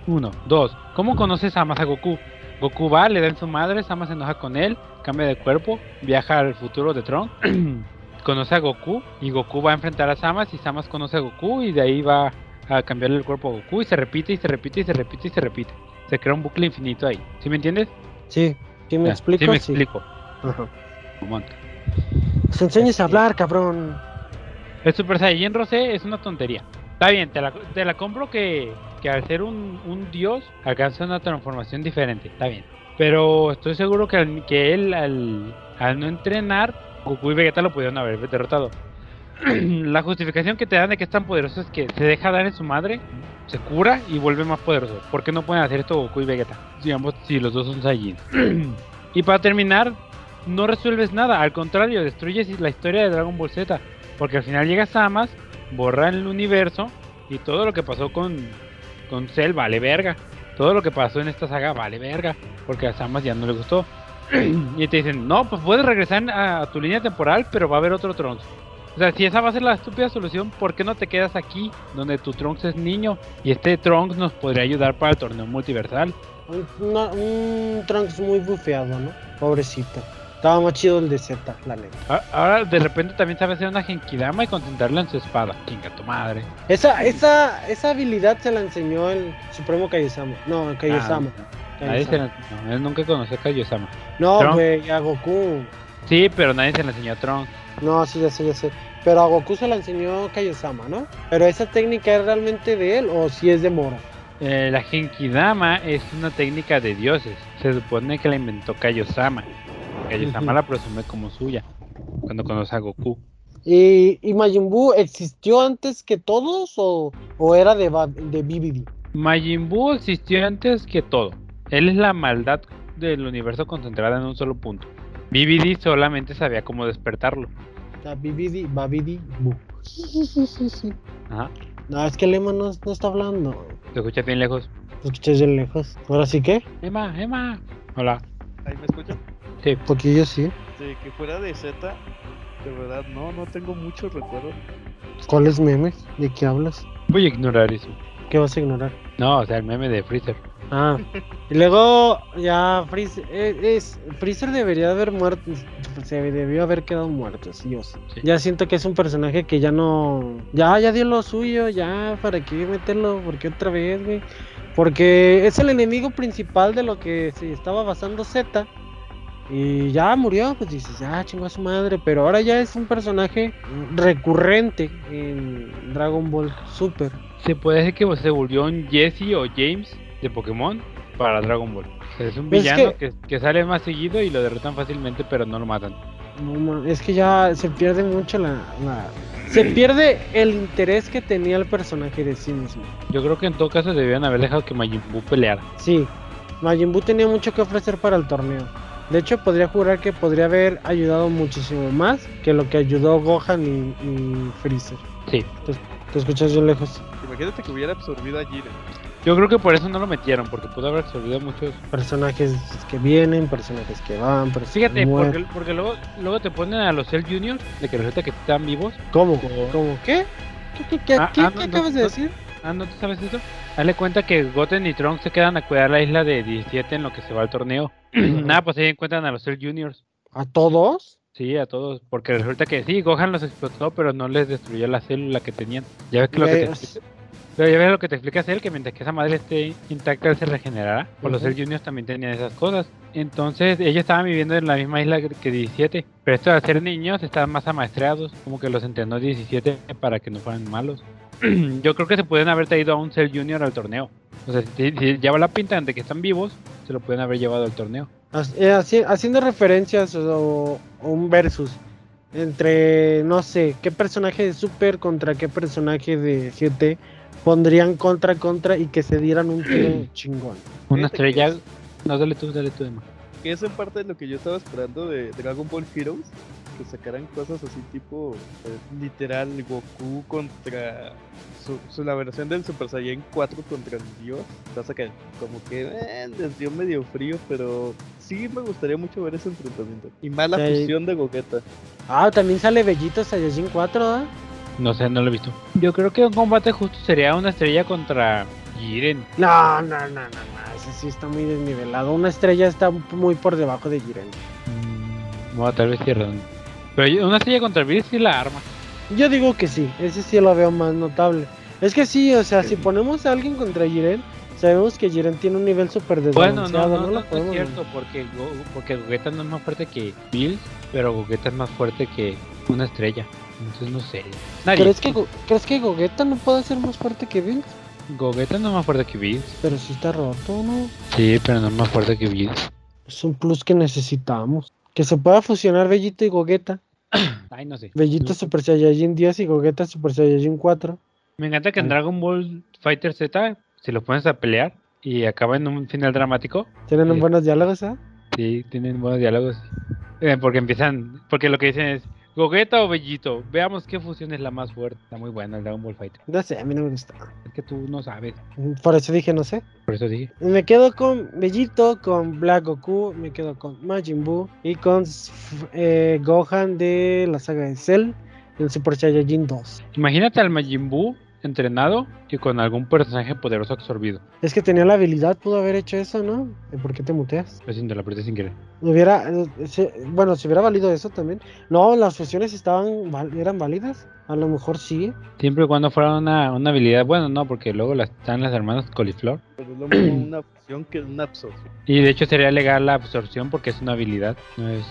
Uno, dos. ¿Cómo conoce Samas a Goku? Goku va, le da en su madre, Sama se enoja con él, cambia de cuerpo, viaja al futuro de Tron, <clears throat> conoce a Goku y Goku va a enfrentar a Samas y Samas conoce a Goku y de ahí va a cambiarle el cuerpo a Goku y se repite y se repite y se repite y se repite. Se crea un bucle infinito ahí. ¿Sí me entiendes? Sí, sí me Ya, explico. Sí me Sí. explico. Ajá. Mamón. Pues enseñes a hablar, cabrón. El Super Saiyan Rosé es una tontería. Está bien, te la, te la compro que, que al ser un, un dios alcanza una transformación diferente. Está bien. Pero estoy seguro que, al- que él al, al no entrenar, Goku y Vegeta lo pudieron haber derrotado. <clears throat> la justificación que te dan de que es tan poderoso es que se deja dar en su madre, se cura y vuelve más poderoso. ¿Por qué no pueden hacer esto Goku y Vegeta? Digamos, si los dos son Saiyajin. <clears throat> y para terminar, no resuelves nada, al contrario, destruyes la historia de Dragon Ball Z. Porque al final llega Samas, borra el universo y todo lo que pasó con, con Cell vale verga. Todo lo que pasó en esta saga vale verga. Porque a Samas ya no le gustó. <clears throat> y te dicen, no, pues puedes regresar a, a tu línea temporal, pero va a haber otro Trunks. O sea, si esa va a ser la estúpida solución, ¿por qué no te quedas aquí, donde tu Trunks es niño? Y este Trunks nos podría ayudar para el torneo multiversal. Un, una- un Trunks muy bufeado, ¿no? Pobrecito. Estaba más chido el de Z, la neta. Ahora de repente también sabe hacer una Genkidama y concentrarla en su espada. Chinga tu madre. Esa, esa, esa habilidad se la enseñó el Supremo Kaiosama. No, Kaiosama. Ah, Nadie se la- no, él nunca conoció a Kaiosama. No, Trunks. güey, a Goku. Sí, pero nadie se la enseñó a Tron. No, sí, ya sé, ya sé. Pero a Goku se la enseñó Kaiosama, ¿no? Pero esa técnica es realmente de él o si es de Moro. Eh, la Genkidama es una técnica de dioses. Se supone que la inventó Kaiosama. Kaiosama Ujú. la presume como suya cuando conoce a Goku. ¿Y, y Majin Buu existió antes que todos o, o era de, de BBD? Majin Buu existió antes que todo. Él es la maldad del universo concentrada en un solo punto. BBD solamente sabía cómo despertarlo. Sea, BBD, Babidi, Buu. Ajá. No, es que el Emma no, no está hablando. Se escucha bien lejos. Lo escuché de lejos. ¿Ahora sí que? Emma, Emma. Hola. ¿Ahí me escuchan? Sí. Porque yo sí. De que fuera de Z, de verdad, no, no tengo muchos recuerdos. ¿Cuáles memes? ¿De qué hablas? Voy a ignorar eso. ¿Qué vas a ignorar? No, o sea, el meme de Freezer. Ah, y luego ya Freezer, eh, es, Freezer debería haber muerto, se debió haber quedado muerto, sí. Sí. Ya siento que es un personaje que ya no, ya, ya dio lo suyo, ya, ¿para qué meterlo? ¿Por qué otra vez, güey? Porque es el enemigo principal de lo que se estaba basando Z. Y ya murió, pues dices, ya chingó a su madre, pero ahora ya es un personaje recurrente en Dragon Ball Super. Se puede decir que se volvió un Jesse o James de Pokémon para Dragon Ball. O sea, es un Es villano que... Que, sale más seguido y lo derrotan fácilmente, pero no lo matan. No, es que ya se pierde mucho la, la- Se pierde el interés que tenía el personaje de sí mismo. Yo creo que en todo caso debían haber dejado que Majin Buu peleara. Sí, Majin Buu tenía mucho que ofrecer para el torneo. De hecho, podría jurar que podría haber ayudado muchísimo más que lo que ayudó Gohan y, y Freezer. Sí. Te escuchas bien lejos. Imagínate que hubiera absorbido a Jiren. Yo creo que por eso no lo metieron, porque pudo haber absorbido muchos. Personajes que vienen, personajes que van, personajes Fíjate, porque, porque luego, luego te ponen a los Cell Juniors de que resulta que están vivos. ¿Cómo? ¿Cómo? ¿Qué? ¿Qué, qué, qué, Ah, qué- ah, qué no, acabas no, de decir? Ah, ¿no te sabes eso? Dale cuenta que Goten y Trunks se quedan a cuidar la isla de 17 en lo que se va al torneo. <clears throat> Nada, pues ahí encuentran a los Cell Juniors. ¿A todos? Sí, a todos. Porque resulta que sí, Gohan los explotó, pero no les destruyó la célula que tenían. Ya ves que lo que te Pero ya ves lo que te explica él, que mientras que esa madre esté intacta, él se regenerará. Pues los. Cell Juniors también tenían esas cosas. Entonces, ellos estaban viviendo en la misma isla que- que 17. Pero estos, al ser niños, estaban más amaestreados. Como que los entrenó 17 para que no fueran malos. <clears throat> Yo creo que se pueden haber traído a un Cell Junior al torneo. O sea, si, si lleva la pinta de que están vivos, se lo pueden haber llevado al torneo. Eh, haci- haciendo referencias o, o un versus entre, no sé, qué personaje de Super contra qué personaje de GT pondrían contra contra y que se dieran un tiro chingón. Una estrella. es- No, dale tú, dale tú, Emma. Que es en parte de lo que yo estaba esperando de Dragon Ball Heroes. Que sacaran cosas así tipo eh, literal Goku contra su, su- la versión del Super Saiyan 4 contra el Dios. Pasa que como que eh, les dio medio frío, pero sí me gustaría mucho ver ese enfrentamiento. Y más la Sí. fusión de Gogeta. Ah, también sale Bellito Saiyajin 4, ¿ah? No sé, no lo he visto. Yo creo que un combate justo sería una estrella contra Jiren. No, no, no, no, no, ese sí está muy desnivelado. Una estrella está muy por debajo de Jiren. Mm, bueno, tal vez sí, razón. Pero una estrella contra Beast sí la arma. Yo digo que sí, ese sí lo veo más notable. Es que sí, o sea, si ponemos a alguien contra Jiren, sabemos que Jiren tiene un nivel súper Bueno, desbalanceado. no, no, no, lo no es cierto, porque, Go- porque Gogeta no es más fuerte que Bills, pero Gogeta es más fuerte que una estrella. Entonces no sé. Nadie. ¿Crees que, ¿Crees que Gogeta no puede ser más fuerte que Bills? Gogeta no es más fuerte que Bills. Pero sí está roto, ¿no? Sí, pero no es más fuerte que Bills. Es un plus que necesitamos. Que se pueda fusionar Bellito y Gogeta. <clears throat> Ay, no sé. Bellito Super Saiyajin 10 y Gogeta Super Saiyajin 4. Me encanta que en. Dragon Ball Fighter Z, si los pones a pelear y acaba en un final dramático, Tienen Sí. buenos diálogos, ¿ah? Sí, tienen buenos diálogos. Eh, porque empiezan, porque lo que dicen es Gogeta o Bellito, veamos qué fusión es la más fuerte. Está muy buena el Dragon Ball Fighter. No sé, a mí no me gusta. Es que tú no sabes, Por eso dije, no sé. por eso dije. Me quedo con Bellito, con Black Goku, me quedo con Majin Buu y con eh, Gohan de la saga de Cell en Super Saiyajin 2. Imagínate al Majin Buu entrenado y con algún personaje poderoso absorbido. Es que tenía la habilidad, pudo haber hecho eso, ¿no? ¿Y ¿Por qué te muteas? Lo siento, la apreté sin querer. Hubiera, eh, bueno, si hubiera valido eso también. No, las fusiones estaban, eran válidas. A lo mejor sí. Siempre y cuando fuera una, una habilidad, bueno, no, porque luego las, están las hermanas Coliflor. Pero es lo mismo una fusión que una absorción. Y de hecho sería legal la absorción porque es una habilidad, no es,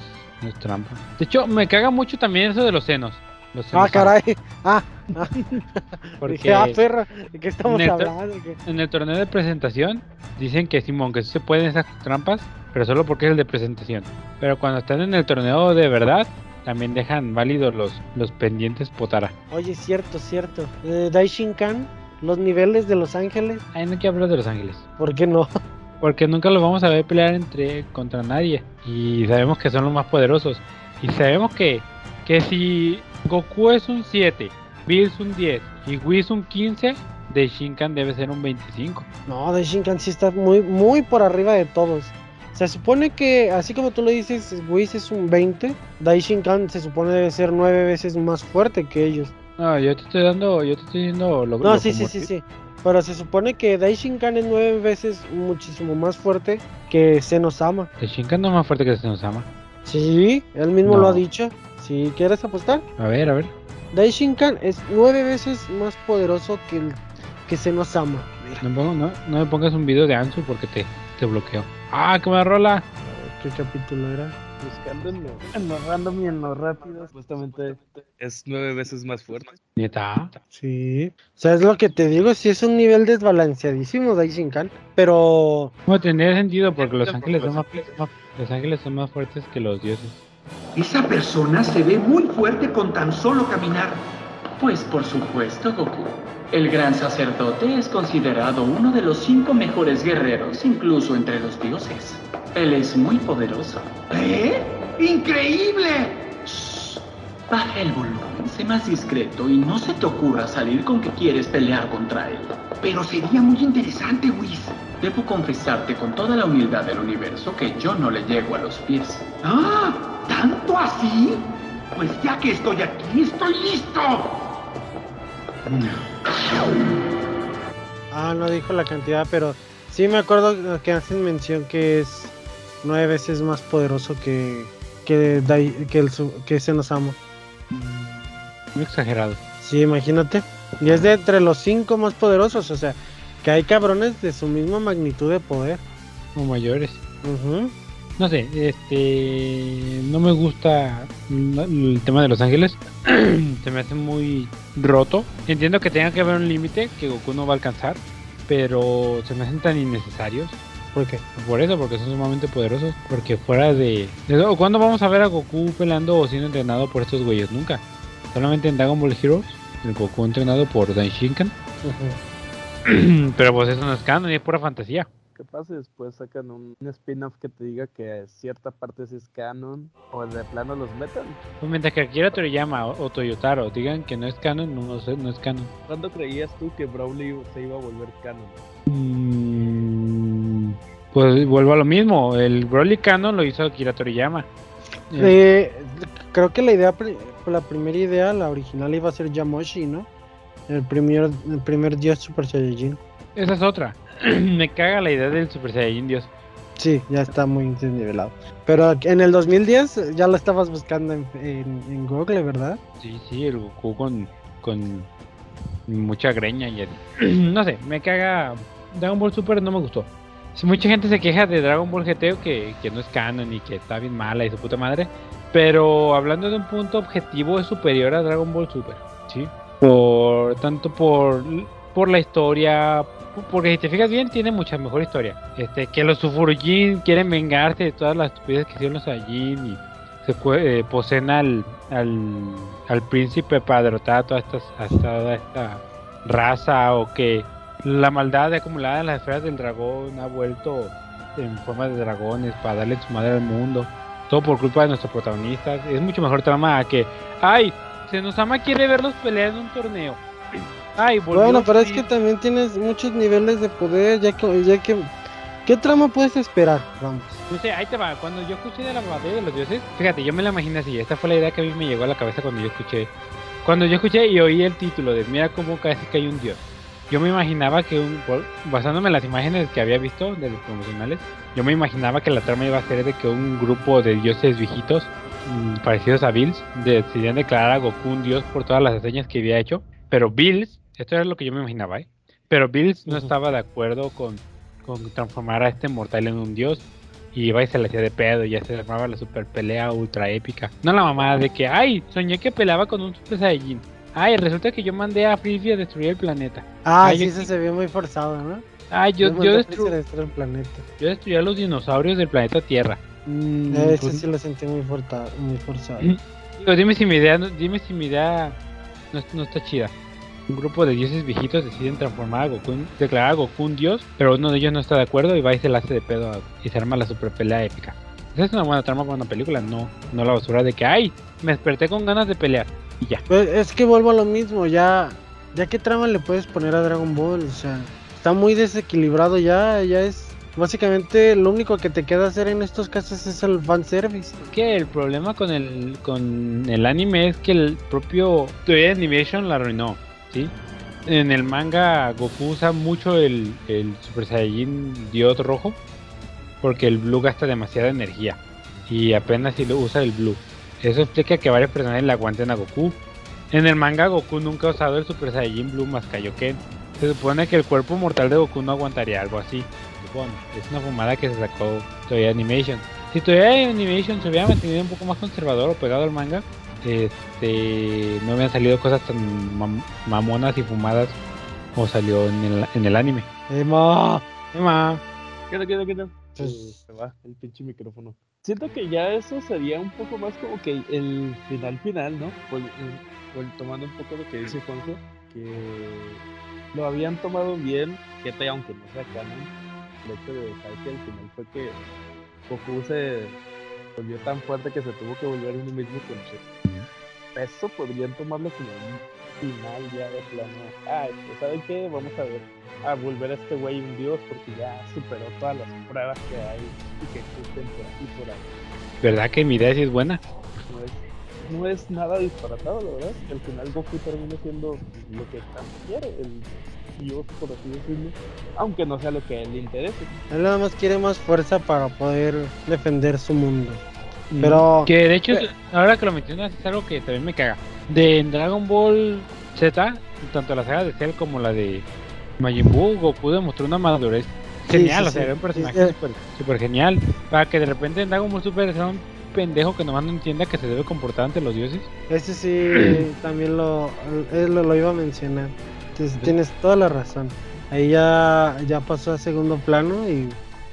no es trampa. De hecho, me caga mucho también eso de los senos. Los Ah, caray. <laughs> Ah, ah. <laughs> Porque ah, perro, ¿de qué estamos hablando? ¿Qué? en el torneo de presentación dicen que Simón, que sí se pueden esas trampas, pero solo porque es el de presentación. Pero cuando están en el torneo de verdad, también dejan válidos los, los pendientes Potara. Oye, cierto, cierto. Eh, Daishinkan, los niveles de Los Ángeles, Ay, no que hablar de los ángeles. ¿por qué no? <laughs> Porque nunca los vamos a ver pelear entre contra nadie. Y sabemos que son los más poderosos. Y sabemos que, que si Goku es un 7, Bills un 10 y Whis un 15, de Shinkan debe ser un 25. No, Daishinkan sí está muy, muy por arriba de todos. Se supone que, así como tú lo dices, Whis es un 20, Daishinkan se supone debe ser nueve veces más fuerte que ellos. No, yo te estoy dando, yo te estoy diciendo lo No, lo sí, sí, sí, sí. Pero se supone que Daishinkan es nueve veces muchísimo más fuerte que Senosama. De Shinkan no es más fuerte que Senosama. Sí, él mismo lo ha dicho. Si quieres apostar, A ver, a ver. Daishinkan es nueve veces más poderoso que el que Senosama. Mira, No, pongo- no, no me pongas un video de Ansu porque te, te bloqueo. Ah, qué buena rola. a ver qué capítulo era. buscando en lo, en lo random y en lo rápido, supuestamente es nueve veces más fuerte. ¿Neta? Sí. O sea, es lo que te digo, sí es un nivel desbalanceadísimo Daishinkan, pero No tendría sentido porque los ángeles son más- los ángeles son más fuertes que los dioses. Esa persona se ve muy fuerte con tan solo caminar. Pues por supuesto, Goku. El gran sacerdote es considerado uno de los cinco mejores guerreros, incluso entre los dioses. Él es muy poderoso. ¿Eh? ¡Increíble! Baja el volumen, sé más discreto y no se te ocurra salir con que quieres pelear contra él. Pero sería muy interesante, Whis. Debo confesarte con toda la humildad del universo que yo no le llego a los pies. ¡Ah! ¿Tanto así? Pues ya que estoy aquí, estoy listo. Ah, no dijo la cantidad, pero sí me acuerdo que hacen mención que es nueve veces más poderoso que que, Dai- que el su- que Senosamo. Muy exagerado. Sí, imagínate. Y es de entre los cinco más poderosos, o sea, que hay cabrones de su misma magnitud de poder. O mayores. Ujú. No sé, este. No me gusta el tema de los ángeles. <clears throat> Se me hace muy roto. Entiendo que tenga que haber un límite que Goku no va a alcanzar. Pero se me hacen tan innecesarios. ¿Por qué? Por eso, porque son sumamente poderosos. Porque fuera de. de ¿Cuándo vamos a ver a Goku peleando o siendo entrenado por estos güeyes? Nunca. Solamente en Dragon Ball Heroes. El Goku entrenado por Daishinkan. Ujú. <clears throat> pero pues eso no es canon y es pura fantasía. ¿Qué pasa? si Después sacan un, un spin-off que te diga que cierta parte sí es canon o de plano los metan. Pues mientras que Akira Toriyama o, o Toyotaro digan que no es canon, no, no, sé, no es canon. ¿Cuándo creías tú que Broly se iba a volver canon? Mm, pues vuelvo a lo mismo. El Broly canon lo hizo Akira Toriyama. Eh, creo que la idea, la primera idea, la original iba a ser Yamoshi, ¿no? El primer, el primer dios Super Saiyajin. Esa es otra. <clears throat> Me caga la idea del Super Saiyajin Dios. Sí, ya está muy desnivelado. Pero en el 2010 ya lo estabas buscando en, en- en Google, ¿verdad? Sí, sí, el Goku con, con mucha greña y <clears throat> no sé, me caga. Dragon Ball Super no me gustó. Mucha gente se queja de Dragon Ball GT que, que no es canon y que está bien mala y su puta madre. Pero hablando de un punto objetivo es superior a Dragon Ball Super, ¿sí? Por tanto por, por la historia, porque si te fijas bien tiene mucha mejor historia. Este que los Sufurujin quieren vengarse de todas las estupideces que hicieron los Saiyajin y se eh, poseen al, al, al príncipe para derrotar a toda esta, toda esta raza o que la maldad acumulada en las esferas del dragón ha vuelto en forma de dragones para darle su madre al mundo. Todo por culpa de nuestros protagonistas. Es mucho mejor trama que, ay, Senosama quiere verlos pelear en un torneo. Ay, Bueno, pero es que también tienes muchos niveles de poder, ya que, ya que ¿qué trama puedes esperar? Vamos. No sé, ahí te va. Cuando yo escuché de la batalla de los dioses, fíjate, yo me la imaginé así. Esta fue la idea que a mí me llegó a la cabeza cuando yo escuché. Cuando yo escuché y oí el título de Mira cómo casi que hay un dios. Yo me imaginaba que, un, basándome en las imágenes que había visto de los promocionales, yo me imaginaba que la trama iba a ser de que un grupo de dioses viejitos, mm, parecidos a Bills, decidían declarar a Goku un dios por todas las hazañas que había hecho. Pero Bills, esto era lo que yo me imaginaba, ¿eh? Pero Bills no estaba de acuerdo con, con transformar a este mortal en un dios. Y iba y se le hacía de pedo, y ya se armaba la super pelea ultra épica. No la mamada de que, ay, soñé que peleaba con un Super Saiyajin. Ay, resulta que yo mandé a Frisbee a destruir el planeta. Ah, Ay, sí, ese se vio muy forzado, ¿no? Ay, yo, Yo yo, mandé a destru- Freezer a destruir el planeta. yo destruí a los dinosaurios del planeta Tierra. Mm, Ese pues, sí lo sentí muy, forta- muy forzado. digo, dime si mi idea, dime si mi idea no, no está chida. Un grupo de dioses viejitos deciden transformar a Goku, declarar a Goku un dios, pero uno de ellos no está de acuerdo y va y se la hace de pedo a- y se arma la super pelea épica. Esa es una buena trama para una película, no, no la basura de que, ay, me desperté con ganas de pelear. Y ya. Pues es que vuelvo a lo mismo, ya, ya qué trama le puedes poner a Dragon Ball, o sea, está muy desequilibrado ya, ya es básicamente lo único que te queda hacer en estos casos es el fanservice. Es que el problema con el con el anime es que el propio Toei Animation la arruinó, ¿sí? En el manga Goku usa mucho el, Super Saiyajin Dios rojo porque el Blue gasta demasiada energía y apenas si lo usa el Blue. Eso explica que varios personajes le aguanten a Goku. En el manga Goku nunca ha usado el Super Saiyajin Blue más Kaioken. Se supone que el cuerpo mortal de Goku no aguantaría algo así. supone. Es una fumada que se sacó Toei Animation. si todavía Animation se hubiera mantenido un poco más conservador o pegado al manga, este no habían salido cosas tan mam- mamonas y fumadas como salió en el, en el anime. Emma. Emma, ¿Qué onda, qué onda, qué onda? Pues- Eh, se va el pinche micrófono. Siento que ya eso sería un poco más como que el final final, ¿no? Pues, eh, pues, tomando un poco lo que dice Juanjo, que lo habían tomado bien, que te- aunque no sea canon, el hecho de dejar que al final fue que Goku se volvió tan fuerte que se tuvo que volver uno mismo con. Eso podrían tomarlo como un final ya de plano. Ah, pues, ¿saben qué? Vamos a ver a volver a este güey un dios porque ya superó todas las pruebas que hay y que existen por aquí por ahí. ¿verdad que mi idea sí es buena? No es, no es nada disparatado, la verdad. Al final Goku termina siendo lo que tanto quiere, el dios, por así decirlo. Aunque no sea lo que a él le interese. Él nada más quiere más fuerza para poder defender su mundo. Pero. Que de hecho, ahora que lo mencionas, es algo que también me caga. De Dragon Ball Z, tanto la saga de Cell como la de Majin Buu, Goku demostró una madurez genial, sí, o sea, sí. era un personaje Sí, eh. súper super genial. Para que de repente en Dragon Ball Super sea un pendejo que nomás no entienda que se debe comportar ante los dioses. Ese sí, <clears throat> también lo, él lo, lo iba a mencionar. Entonces, tienes toda la razón. Ahí ya, ya pasó a segundo plano y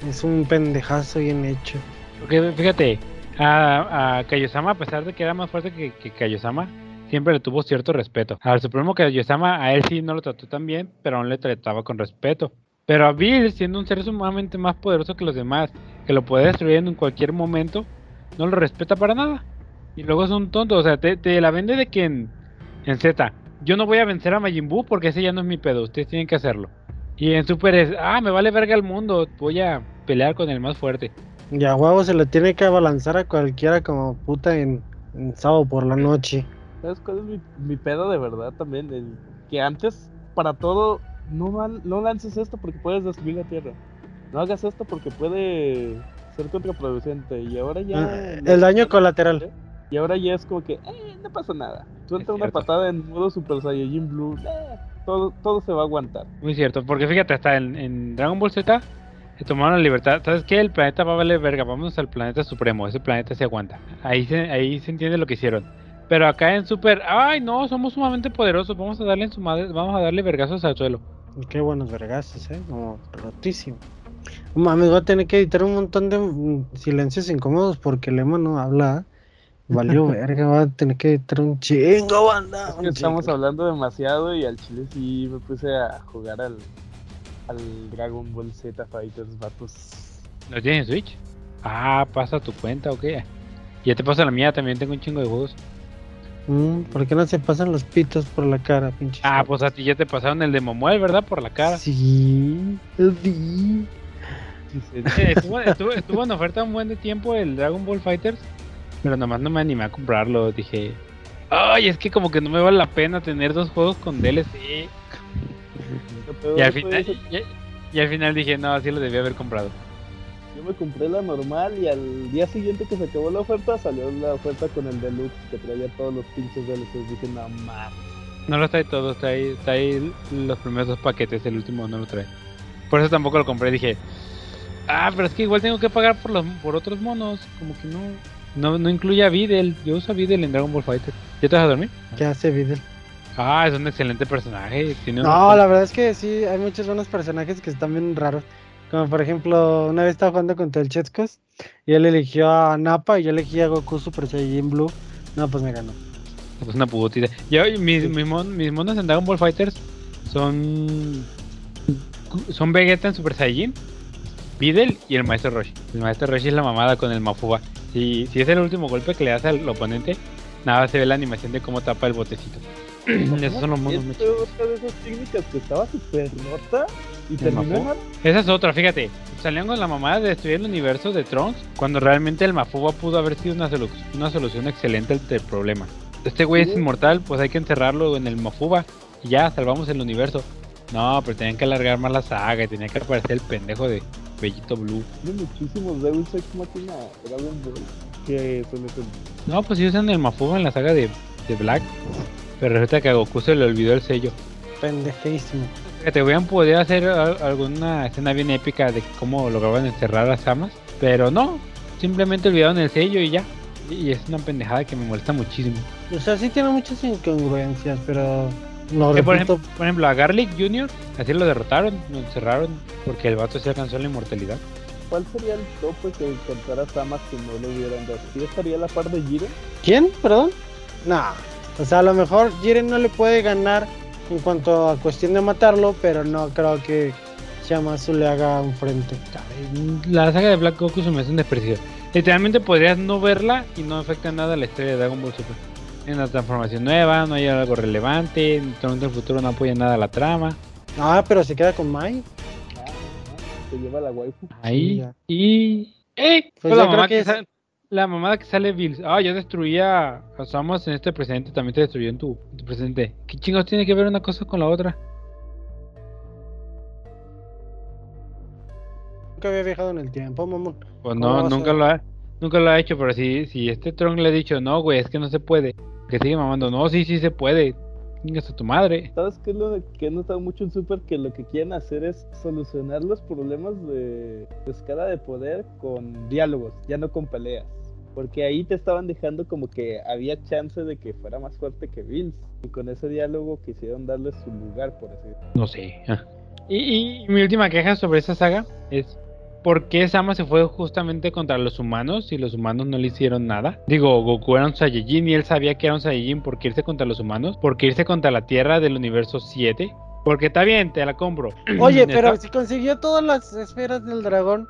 es un pendejazo bien hecho. Porque fíjate, a, a Kaiosama, a pesar de que era más fuerte que, que Kaiosama, siempre le tuvo cierto respeto. Al Supremo Kaiosama, a él sí no lo trató tan bien, pero aún le trataba con respeto. Pero a Bill, siendo un ser sumamente más poderoso que los demás, que lo puede destruir en cualquier momento, no lo respeta para nada. Y luego es un tonto, o sea, te, te la vende de que en, en Z, yo no voy a vencer a Majin Buu porque ese ya no es mi pedo, ustedes tienen que hacerlo. Y en Super es, ah, me vale verga el mundo, voy a pelear con el más fuerte. Y a huevo se le tiene que abalanzar a cualquiera como puta en, en sábado por la noche. ¿Sabes cuál es mi, mi pedo de verdad también? El que antes, para todo, no, mal- no lances esto porque puedes destruir la Tierra. No hagas esto porque puede ser contraproducente. Y ahora ya... Ah, el daño colateral. Y ahora ya es como que, eh, no pasa nada. Suelta Es una patada en modo Super Saiyajin Blue. eh, todo, todo se va a aguantar. Muy cierto, porque fíjate, hasta en, en Dragon Ball Z se tomaron la libertad. ¿Sabes qué? El planeta va a valer verga. Vamos al planeta supremo. Ese planeta se aguanta. Ahí se, ahí se entiende lo que hicieron. Pero acá en Super, ay no, somos sumamente poderosos. Vamos a darle en su madre, vamos a darle vergazos al suelo. Y Qué buenos vergazos, eh. Como rotísimo. Mames, voy a tener que editar un montón de mm, silencios incómodos porque Lema no habla. Valió <laughs> verga, voy a tener que editar un chingo, banda. Es que un estamos chingo. hablando demasiado y al chile sí me puse a jugar al, al Dragon Ball Z Fighters, vatos. ¿Lo tienes en Switch? Ah, pasa tu cuenta o qué. Ya te paso la mía, también tengo un chingo de juegos. Mm, ¿Por qué no se pasan los pitos por la cara, pinche? Ah, pues a ti ya te pasaron el de Momuel, ¿verdad? Por la cara. Sí, sí. Estuvo, estuvo- estuvo en oferta un buen de tiempo el Dragon Ball Fighters, pero nomás no me animé a comprarlo. Dije, ay, es que como que no me vale la pena tener dos juegos con DLC. Y al final, y, y al final dije, no, sí lo debía haber comprado. Yo me compré la normal y al día siguiente que se acabó la oferta salió la oferta con el deluxe que traía todos los pinches DLCs. Dije, no mames. No lo trae todo, trae, trae los primeros dos paquetes, el último no lo trae. Por eso tampoco lo compré, dije, ah, pero es que igual tengo que pagar por los por otros monos, como que no, no, no incluye a Videl. Yo uso a Videl en Dragon Ball Fighter. ¿Ya te vas a dormir? ¿Qué hace Videl? Ah, es un excelente personaje. Tiene No, la verdad es que sí, hay muchos buenos personajes que están bien raros. Como por ejemplo, una vez estaba jugando contra el Chetscos y él eligió a Nappa y yo elegí a Goku Super Saiyajin Blue. No, pues me ganó. Es una putita. Yo, mis, mis, mon- mis monos en Dragon Ball Fighters son. Son Vegeta en Super Saiyajin, Videl y el Maestro Roshi. El Maestro Roshi es la mamada con el Mafuba. Si, si es el último golpe que le das al oponente, nada se ve la animación de cómo tapa el botecito. <clears throat> Esos son los monos muy Esta es otra de esas técnicas que estaba súper y terminó. Esa es otra, fíjate. Salían con la mamada de destruir el universo de Trunks cuando realmente el Mafuba pudo haber sido una, solu- una solución excelente al del problema. Este güey es inmortal, pues hay que encerrarlo en el Mafuba y ya salvamos el universo. No, pero tenían que alargar más la saga y tenía que aparecer el pendejo de Bellito Blue. Hay muchísimos Deus Ex Machina Dragon Ball que se No, pues sí usan el Mafuba en la saga de, de Black. Pero resulta que a Goku se le olvidó el sello. Pendejísimo. Fíjate, hubieran podido hacer al- alguna escena bien épica de cómo lograban encerrar a Samas, pero no, simplemente olvidaron el sello y ya. Y es una pendejada que me molesta muchísimo. O sea, sí tiene muchas incongruencias, pero. Que, por, ejemplo, por ejemplo, a Garlic Jr. así lo derrotaron, lo encerraron porque el vato se alcanzó la inmortalidad. ¿Cuál sería el tope que encontrara Samas que no lo hubieran dado? ¿Sí estaría a la par de Jiren? ¿Quién? ¿Perdón? Nah. O sea, a lo mejor Jiren no le puede ganar en cuanto a cuestión de matarlo, pero no creo que Yamazu le haga un frente. La saga de Black Goku se me hace un desprecio. Literalmente podrías no verla y no afecta nada a la historia de Dragon Ball Super. En una transformación nueva, no hay algo relevante, en Torneo del futuro no apoya nada a la trama. Ah, pero se queda con Mai. Se lleva la waifu. Ahí. Y. ¡Eh! Pues la, mamá que que la mamada que sale Bills. Ah, yo destruía a Samus en este presente, también te destruyó en tu, en tu presente. ¿Qué chingos tiene que ver una cosa con la otra? Nunca había viajado en el tiempo, mamón. Pues ¿Cómo no, nunca lo ha, nunca lo ha hecho, pero si, si este Tron le ha dicho, no, güey, es que no se puede, que sigue mamando, no, sí, sí se puede, chingas a tu madre. ¿Sabes qué es lo que he notado mucho en Super? Que lo que quieren hacer es solucionar los problemas de, de escala de poder con diálogos, ya no con peleas. Porque ahí te estaban dejando como que había chance de que fuera más fuerte que Bills. Y con ese diálogo quisieron darle su lugar, por así decirlo. No sé. ah. Y, y mi última queja sobre esta saga es ¿por qué Sama se fue justamente contra los humanos si los humanos no le hicieron nada? Digo, Goku era un Saiyajin y él sabía que era un Saiyajin ¿por qué irse contra los humanos? ¿Por qué irse contra la Tierra del universo 7? Porque está bien, te la compro. <clears throat> <clears throat> Oye, pero si consiguió todas las esferas del dragón,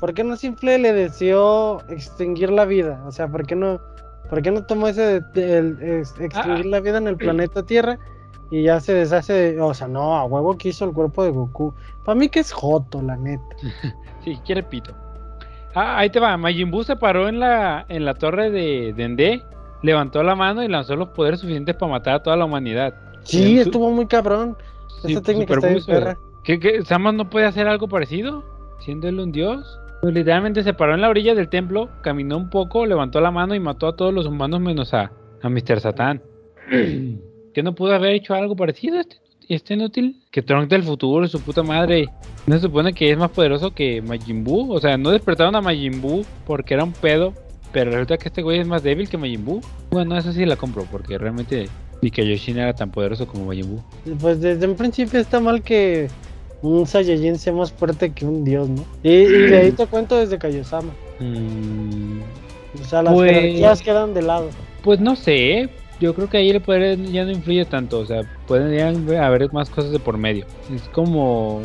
¿por qué no simple le deseó extinguir la vida? O sea, ¿por qué no, por qué no tomó ese de, extinguir Ah. la vida en el planeta Tierra y ya se deshace? de- o sea, no, a huevo que hizo el cuerpo de Goku. Para mí que es Joto, la neta. <laughs> Sí, quiere pito. Ah, ahí te va. Majin Buu se paró en la, en la torre de Dende, levantó la mano y lanzó los poderes suficientes para matar a toda la humanidad. Sí, Su- estuvo muy cabrón. Sí, Esta técnica está bien perra. ¿Qué, qué? ¿Samas no puede hacer algo parecido? Siendo él un dios. Pues literalmente se paró en la orilla del templo, caminó un poco, levantó la mano y mató a todos los humanos menos a, a Mr. Satan. <clears throat> ¿Que no pudo haber hecho algo parecido este, este inútil? Que Trunks del futuro, su puta madre. ¿No se supone que es más poderoso que Majin Buu? O sea, no despertaron a Majin Buu porque era un pedo, pero resulta que este güey es más débil que Majin Buu. Bueno, eso sí la compro, porque realmente ni que Yoshin era tan poderoso como Majin Buu. Pues desde un principio está mal que un Saiyajin sea más fuerte que un dios, ¿no? Y, y de ahí te cuento desde Kaiosama. Mm, O sea, las Pues- jerarquías quedan de lado. Pues no sé, yo creo que ahí el poder ya no influye tanto, o sea, pueden haber más cosas de por medio. Es como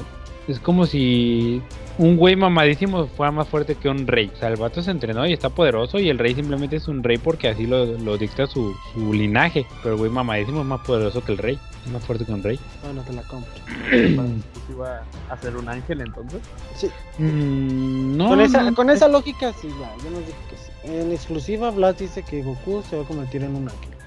es como si un güey mamadísimo fuera más fuerte que un rey. O sea, el vato se entrenó y está poderoso y el rey simplemente es un rey porque así lo, lo dicta su, su linaje. Pero el güey mamadísimo es más poderoso que el rey, es más fuerte que un rey. Bueno, te la compro. <clears throat> Iba a ser un ángel entonces. Sí, Mm, no, con, esa, no, con esa lógica sí, ya, yo no digo que sí. En exclusiva, Blas dice que Goku se va a convertir en un ángel.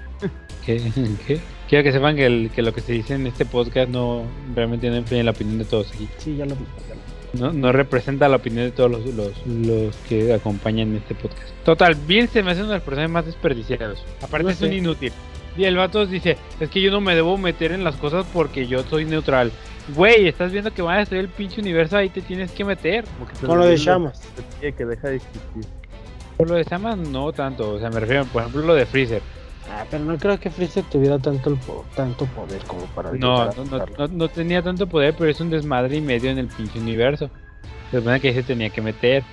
¿Qué? ¿Qué? Quiero que sepan que, el- que lo que se dice en este podcast no realmente no influye en la opinión de todos aquí. Sí, ya lo vi. ya lo vi. No, no representa la opinión de todos los, los, los que acompañan este podcast. Total, Bill se me hace uno de los personajes más desperdiciados. Aparte No es un inútil. Y el vato dice, es que yo no me debo meter en las cosas porque yo soy neutral. Güey, estás viendo que van a destruir el pinche universo, ahí te tienes que meter. Con lo de Shamas. que- deja de existir. Por lo de Sama no tanto, o sea, me refiero, por ejemplo, lo de Freezer. Ah, pero no creo que Freezer tuviera tanto, el po- tanto poder como para No, no, no, no- no tenía tanto poder, pero es un desmadre y medio en el pinche universo. Se supone que ahí se tenía que meter.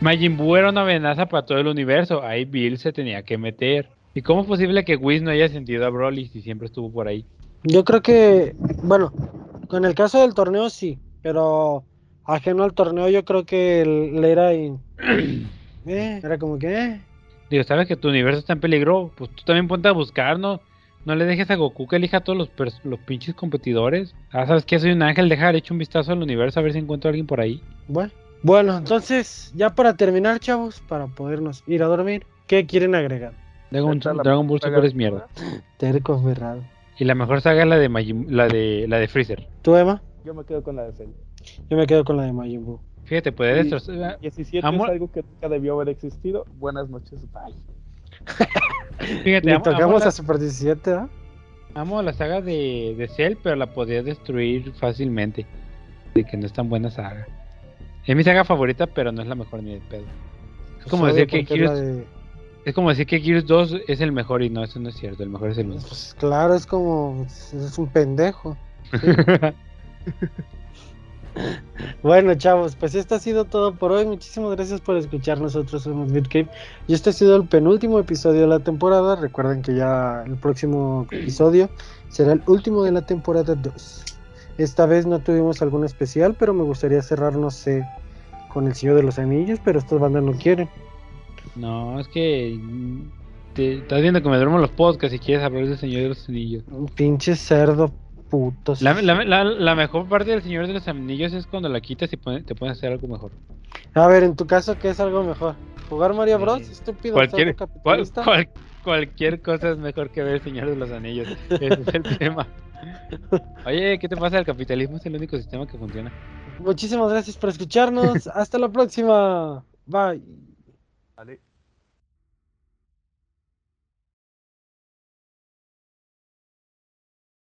Majin Buu era una amenaza para todo el universo, ahí Bill se tenía que meter. ¿Y cómo es posible que Whis no haya sentido a Broly si siempre estuvo por ahí? Yo creo que, bueno, con el caso del torneo sí, pero ajeno al torneo yo creo que él era y, <clears throat> eh, era como que eh, Digo, sabes que tu universo está en peligro, pues tú también ponte a buscar, ¿no? No le dejes a Goku que elija a todos los, los pinches competidores. Ah, sabes que soy un ángel, deja echar un vistazo al universo a ver si encuentro a alguien por ahí. bueno. Bueno, entonces, ya para terminar, chavos, para podernos ir a dormir, ¿qué quieren agregar? Dragon, Dragon Ball Super es mierda. Terco Ferrado. Y la mejor saga es la de Majin- la de la de Freezer. ¿Tú, Emma? Yo me quedo con la de Cell. Yo me quedo con la de Majin Buu. Fíjate, puede Sí. destrozar. 17 Amo- es algo que nunca debió haber existido. Buenas noches, bye. <laughs> Fíjate, Le amo, amo tocamos la, a Super 17, ¿ah? amo la saga de, de Cell, pero la podría destruir fácilmente. De que no es tan buena saga. Es mi saga favorita, pero no es la mejor ni de pedo. Es como Pues, decir que porque es la Gears, de- es como decir que Gears 2 es el mejor y no, eso no es cierto, el mejor es el 1. Pues claro, es como. Es un pendejo. <laughs> <laughs> Bueno, chavos, pues esto ha sido todo por hoy. Muchísimas gracias por escuchar. Nosotros somos BitCave. Y este ha sido el penúltimo episodio de la temporada. Recuerden que ya el próximo episodio será el último de la temporada 2. Esta vez no tuvimos algún especial, pero me gustaría cerrar, no sé, con el Señor de los Anillos, pero estas bandas no quieren. No, es que mm, te, estás viendo que me duermo los podcasts y quieres hablar del Señor de los Anillos. Un pinche cerdo putos. La, la, la, la mejor parte del Señor de los Anillos es cuando la quitas y pone- te puedes hacer algo mejor. A ver, en tu caso, ¿qué es algo mejor? ¿Jugar Mario. Bros? Estúpido. Cualquier, cual- cualquier cosa es mejor que ver el Señor de los Anillos. Ese es el <laughs> tema. Oye, ¿qué te pasa? El capitalismo es el único sistema que funciona. Muchísimas gracias por escucharnos. <laughs> Hasta la próxima. Bye. Vale.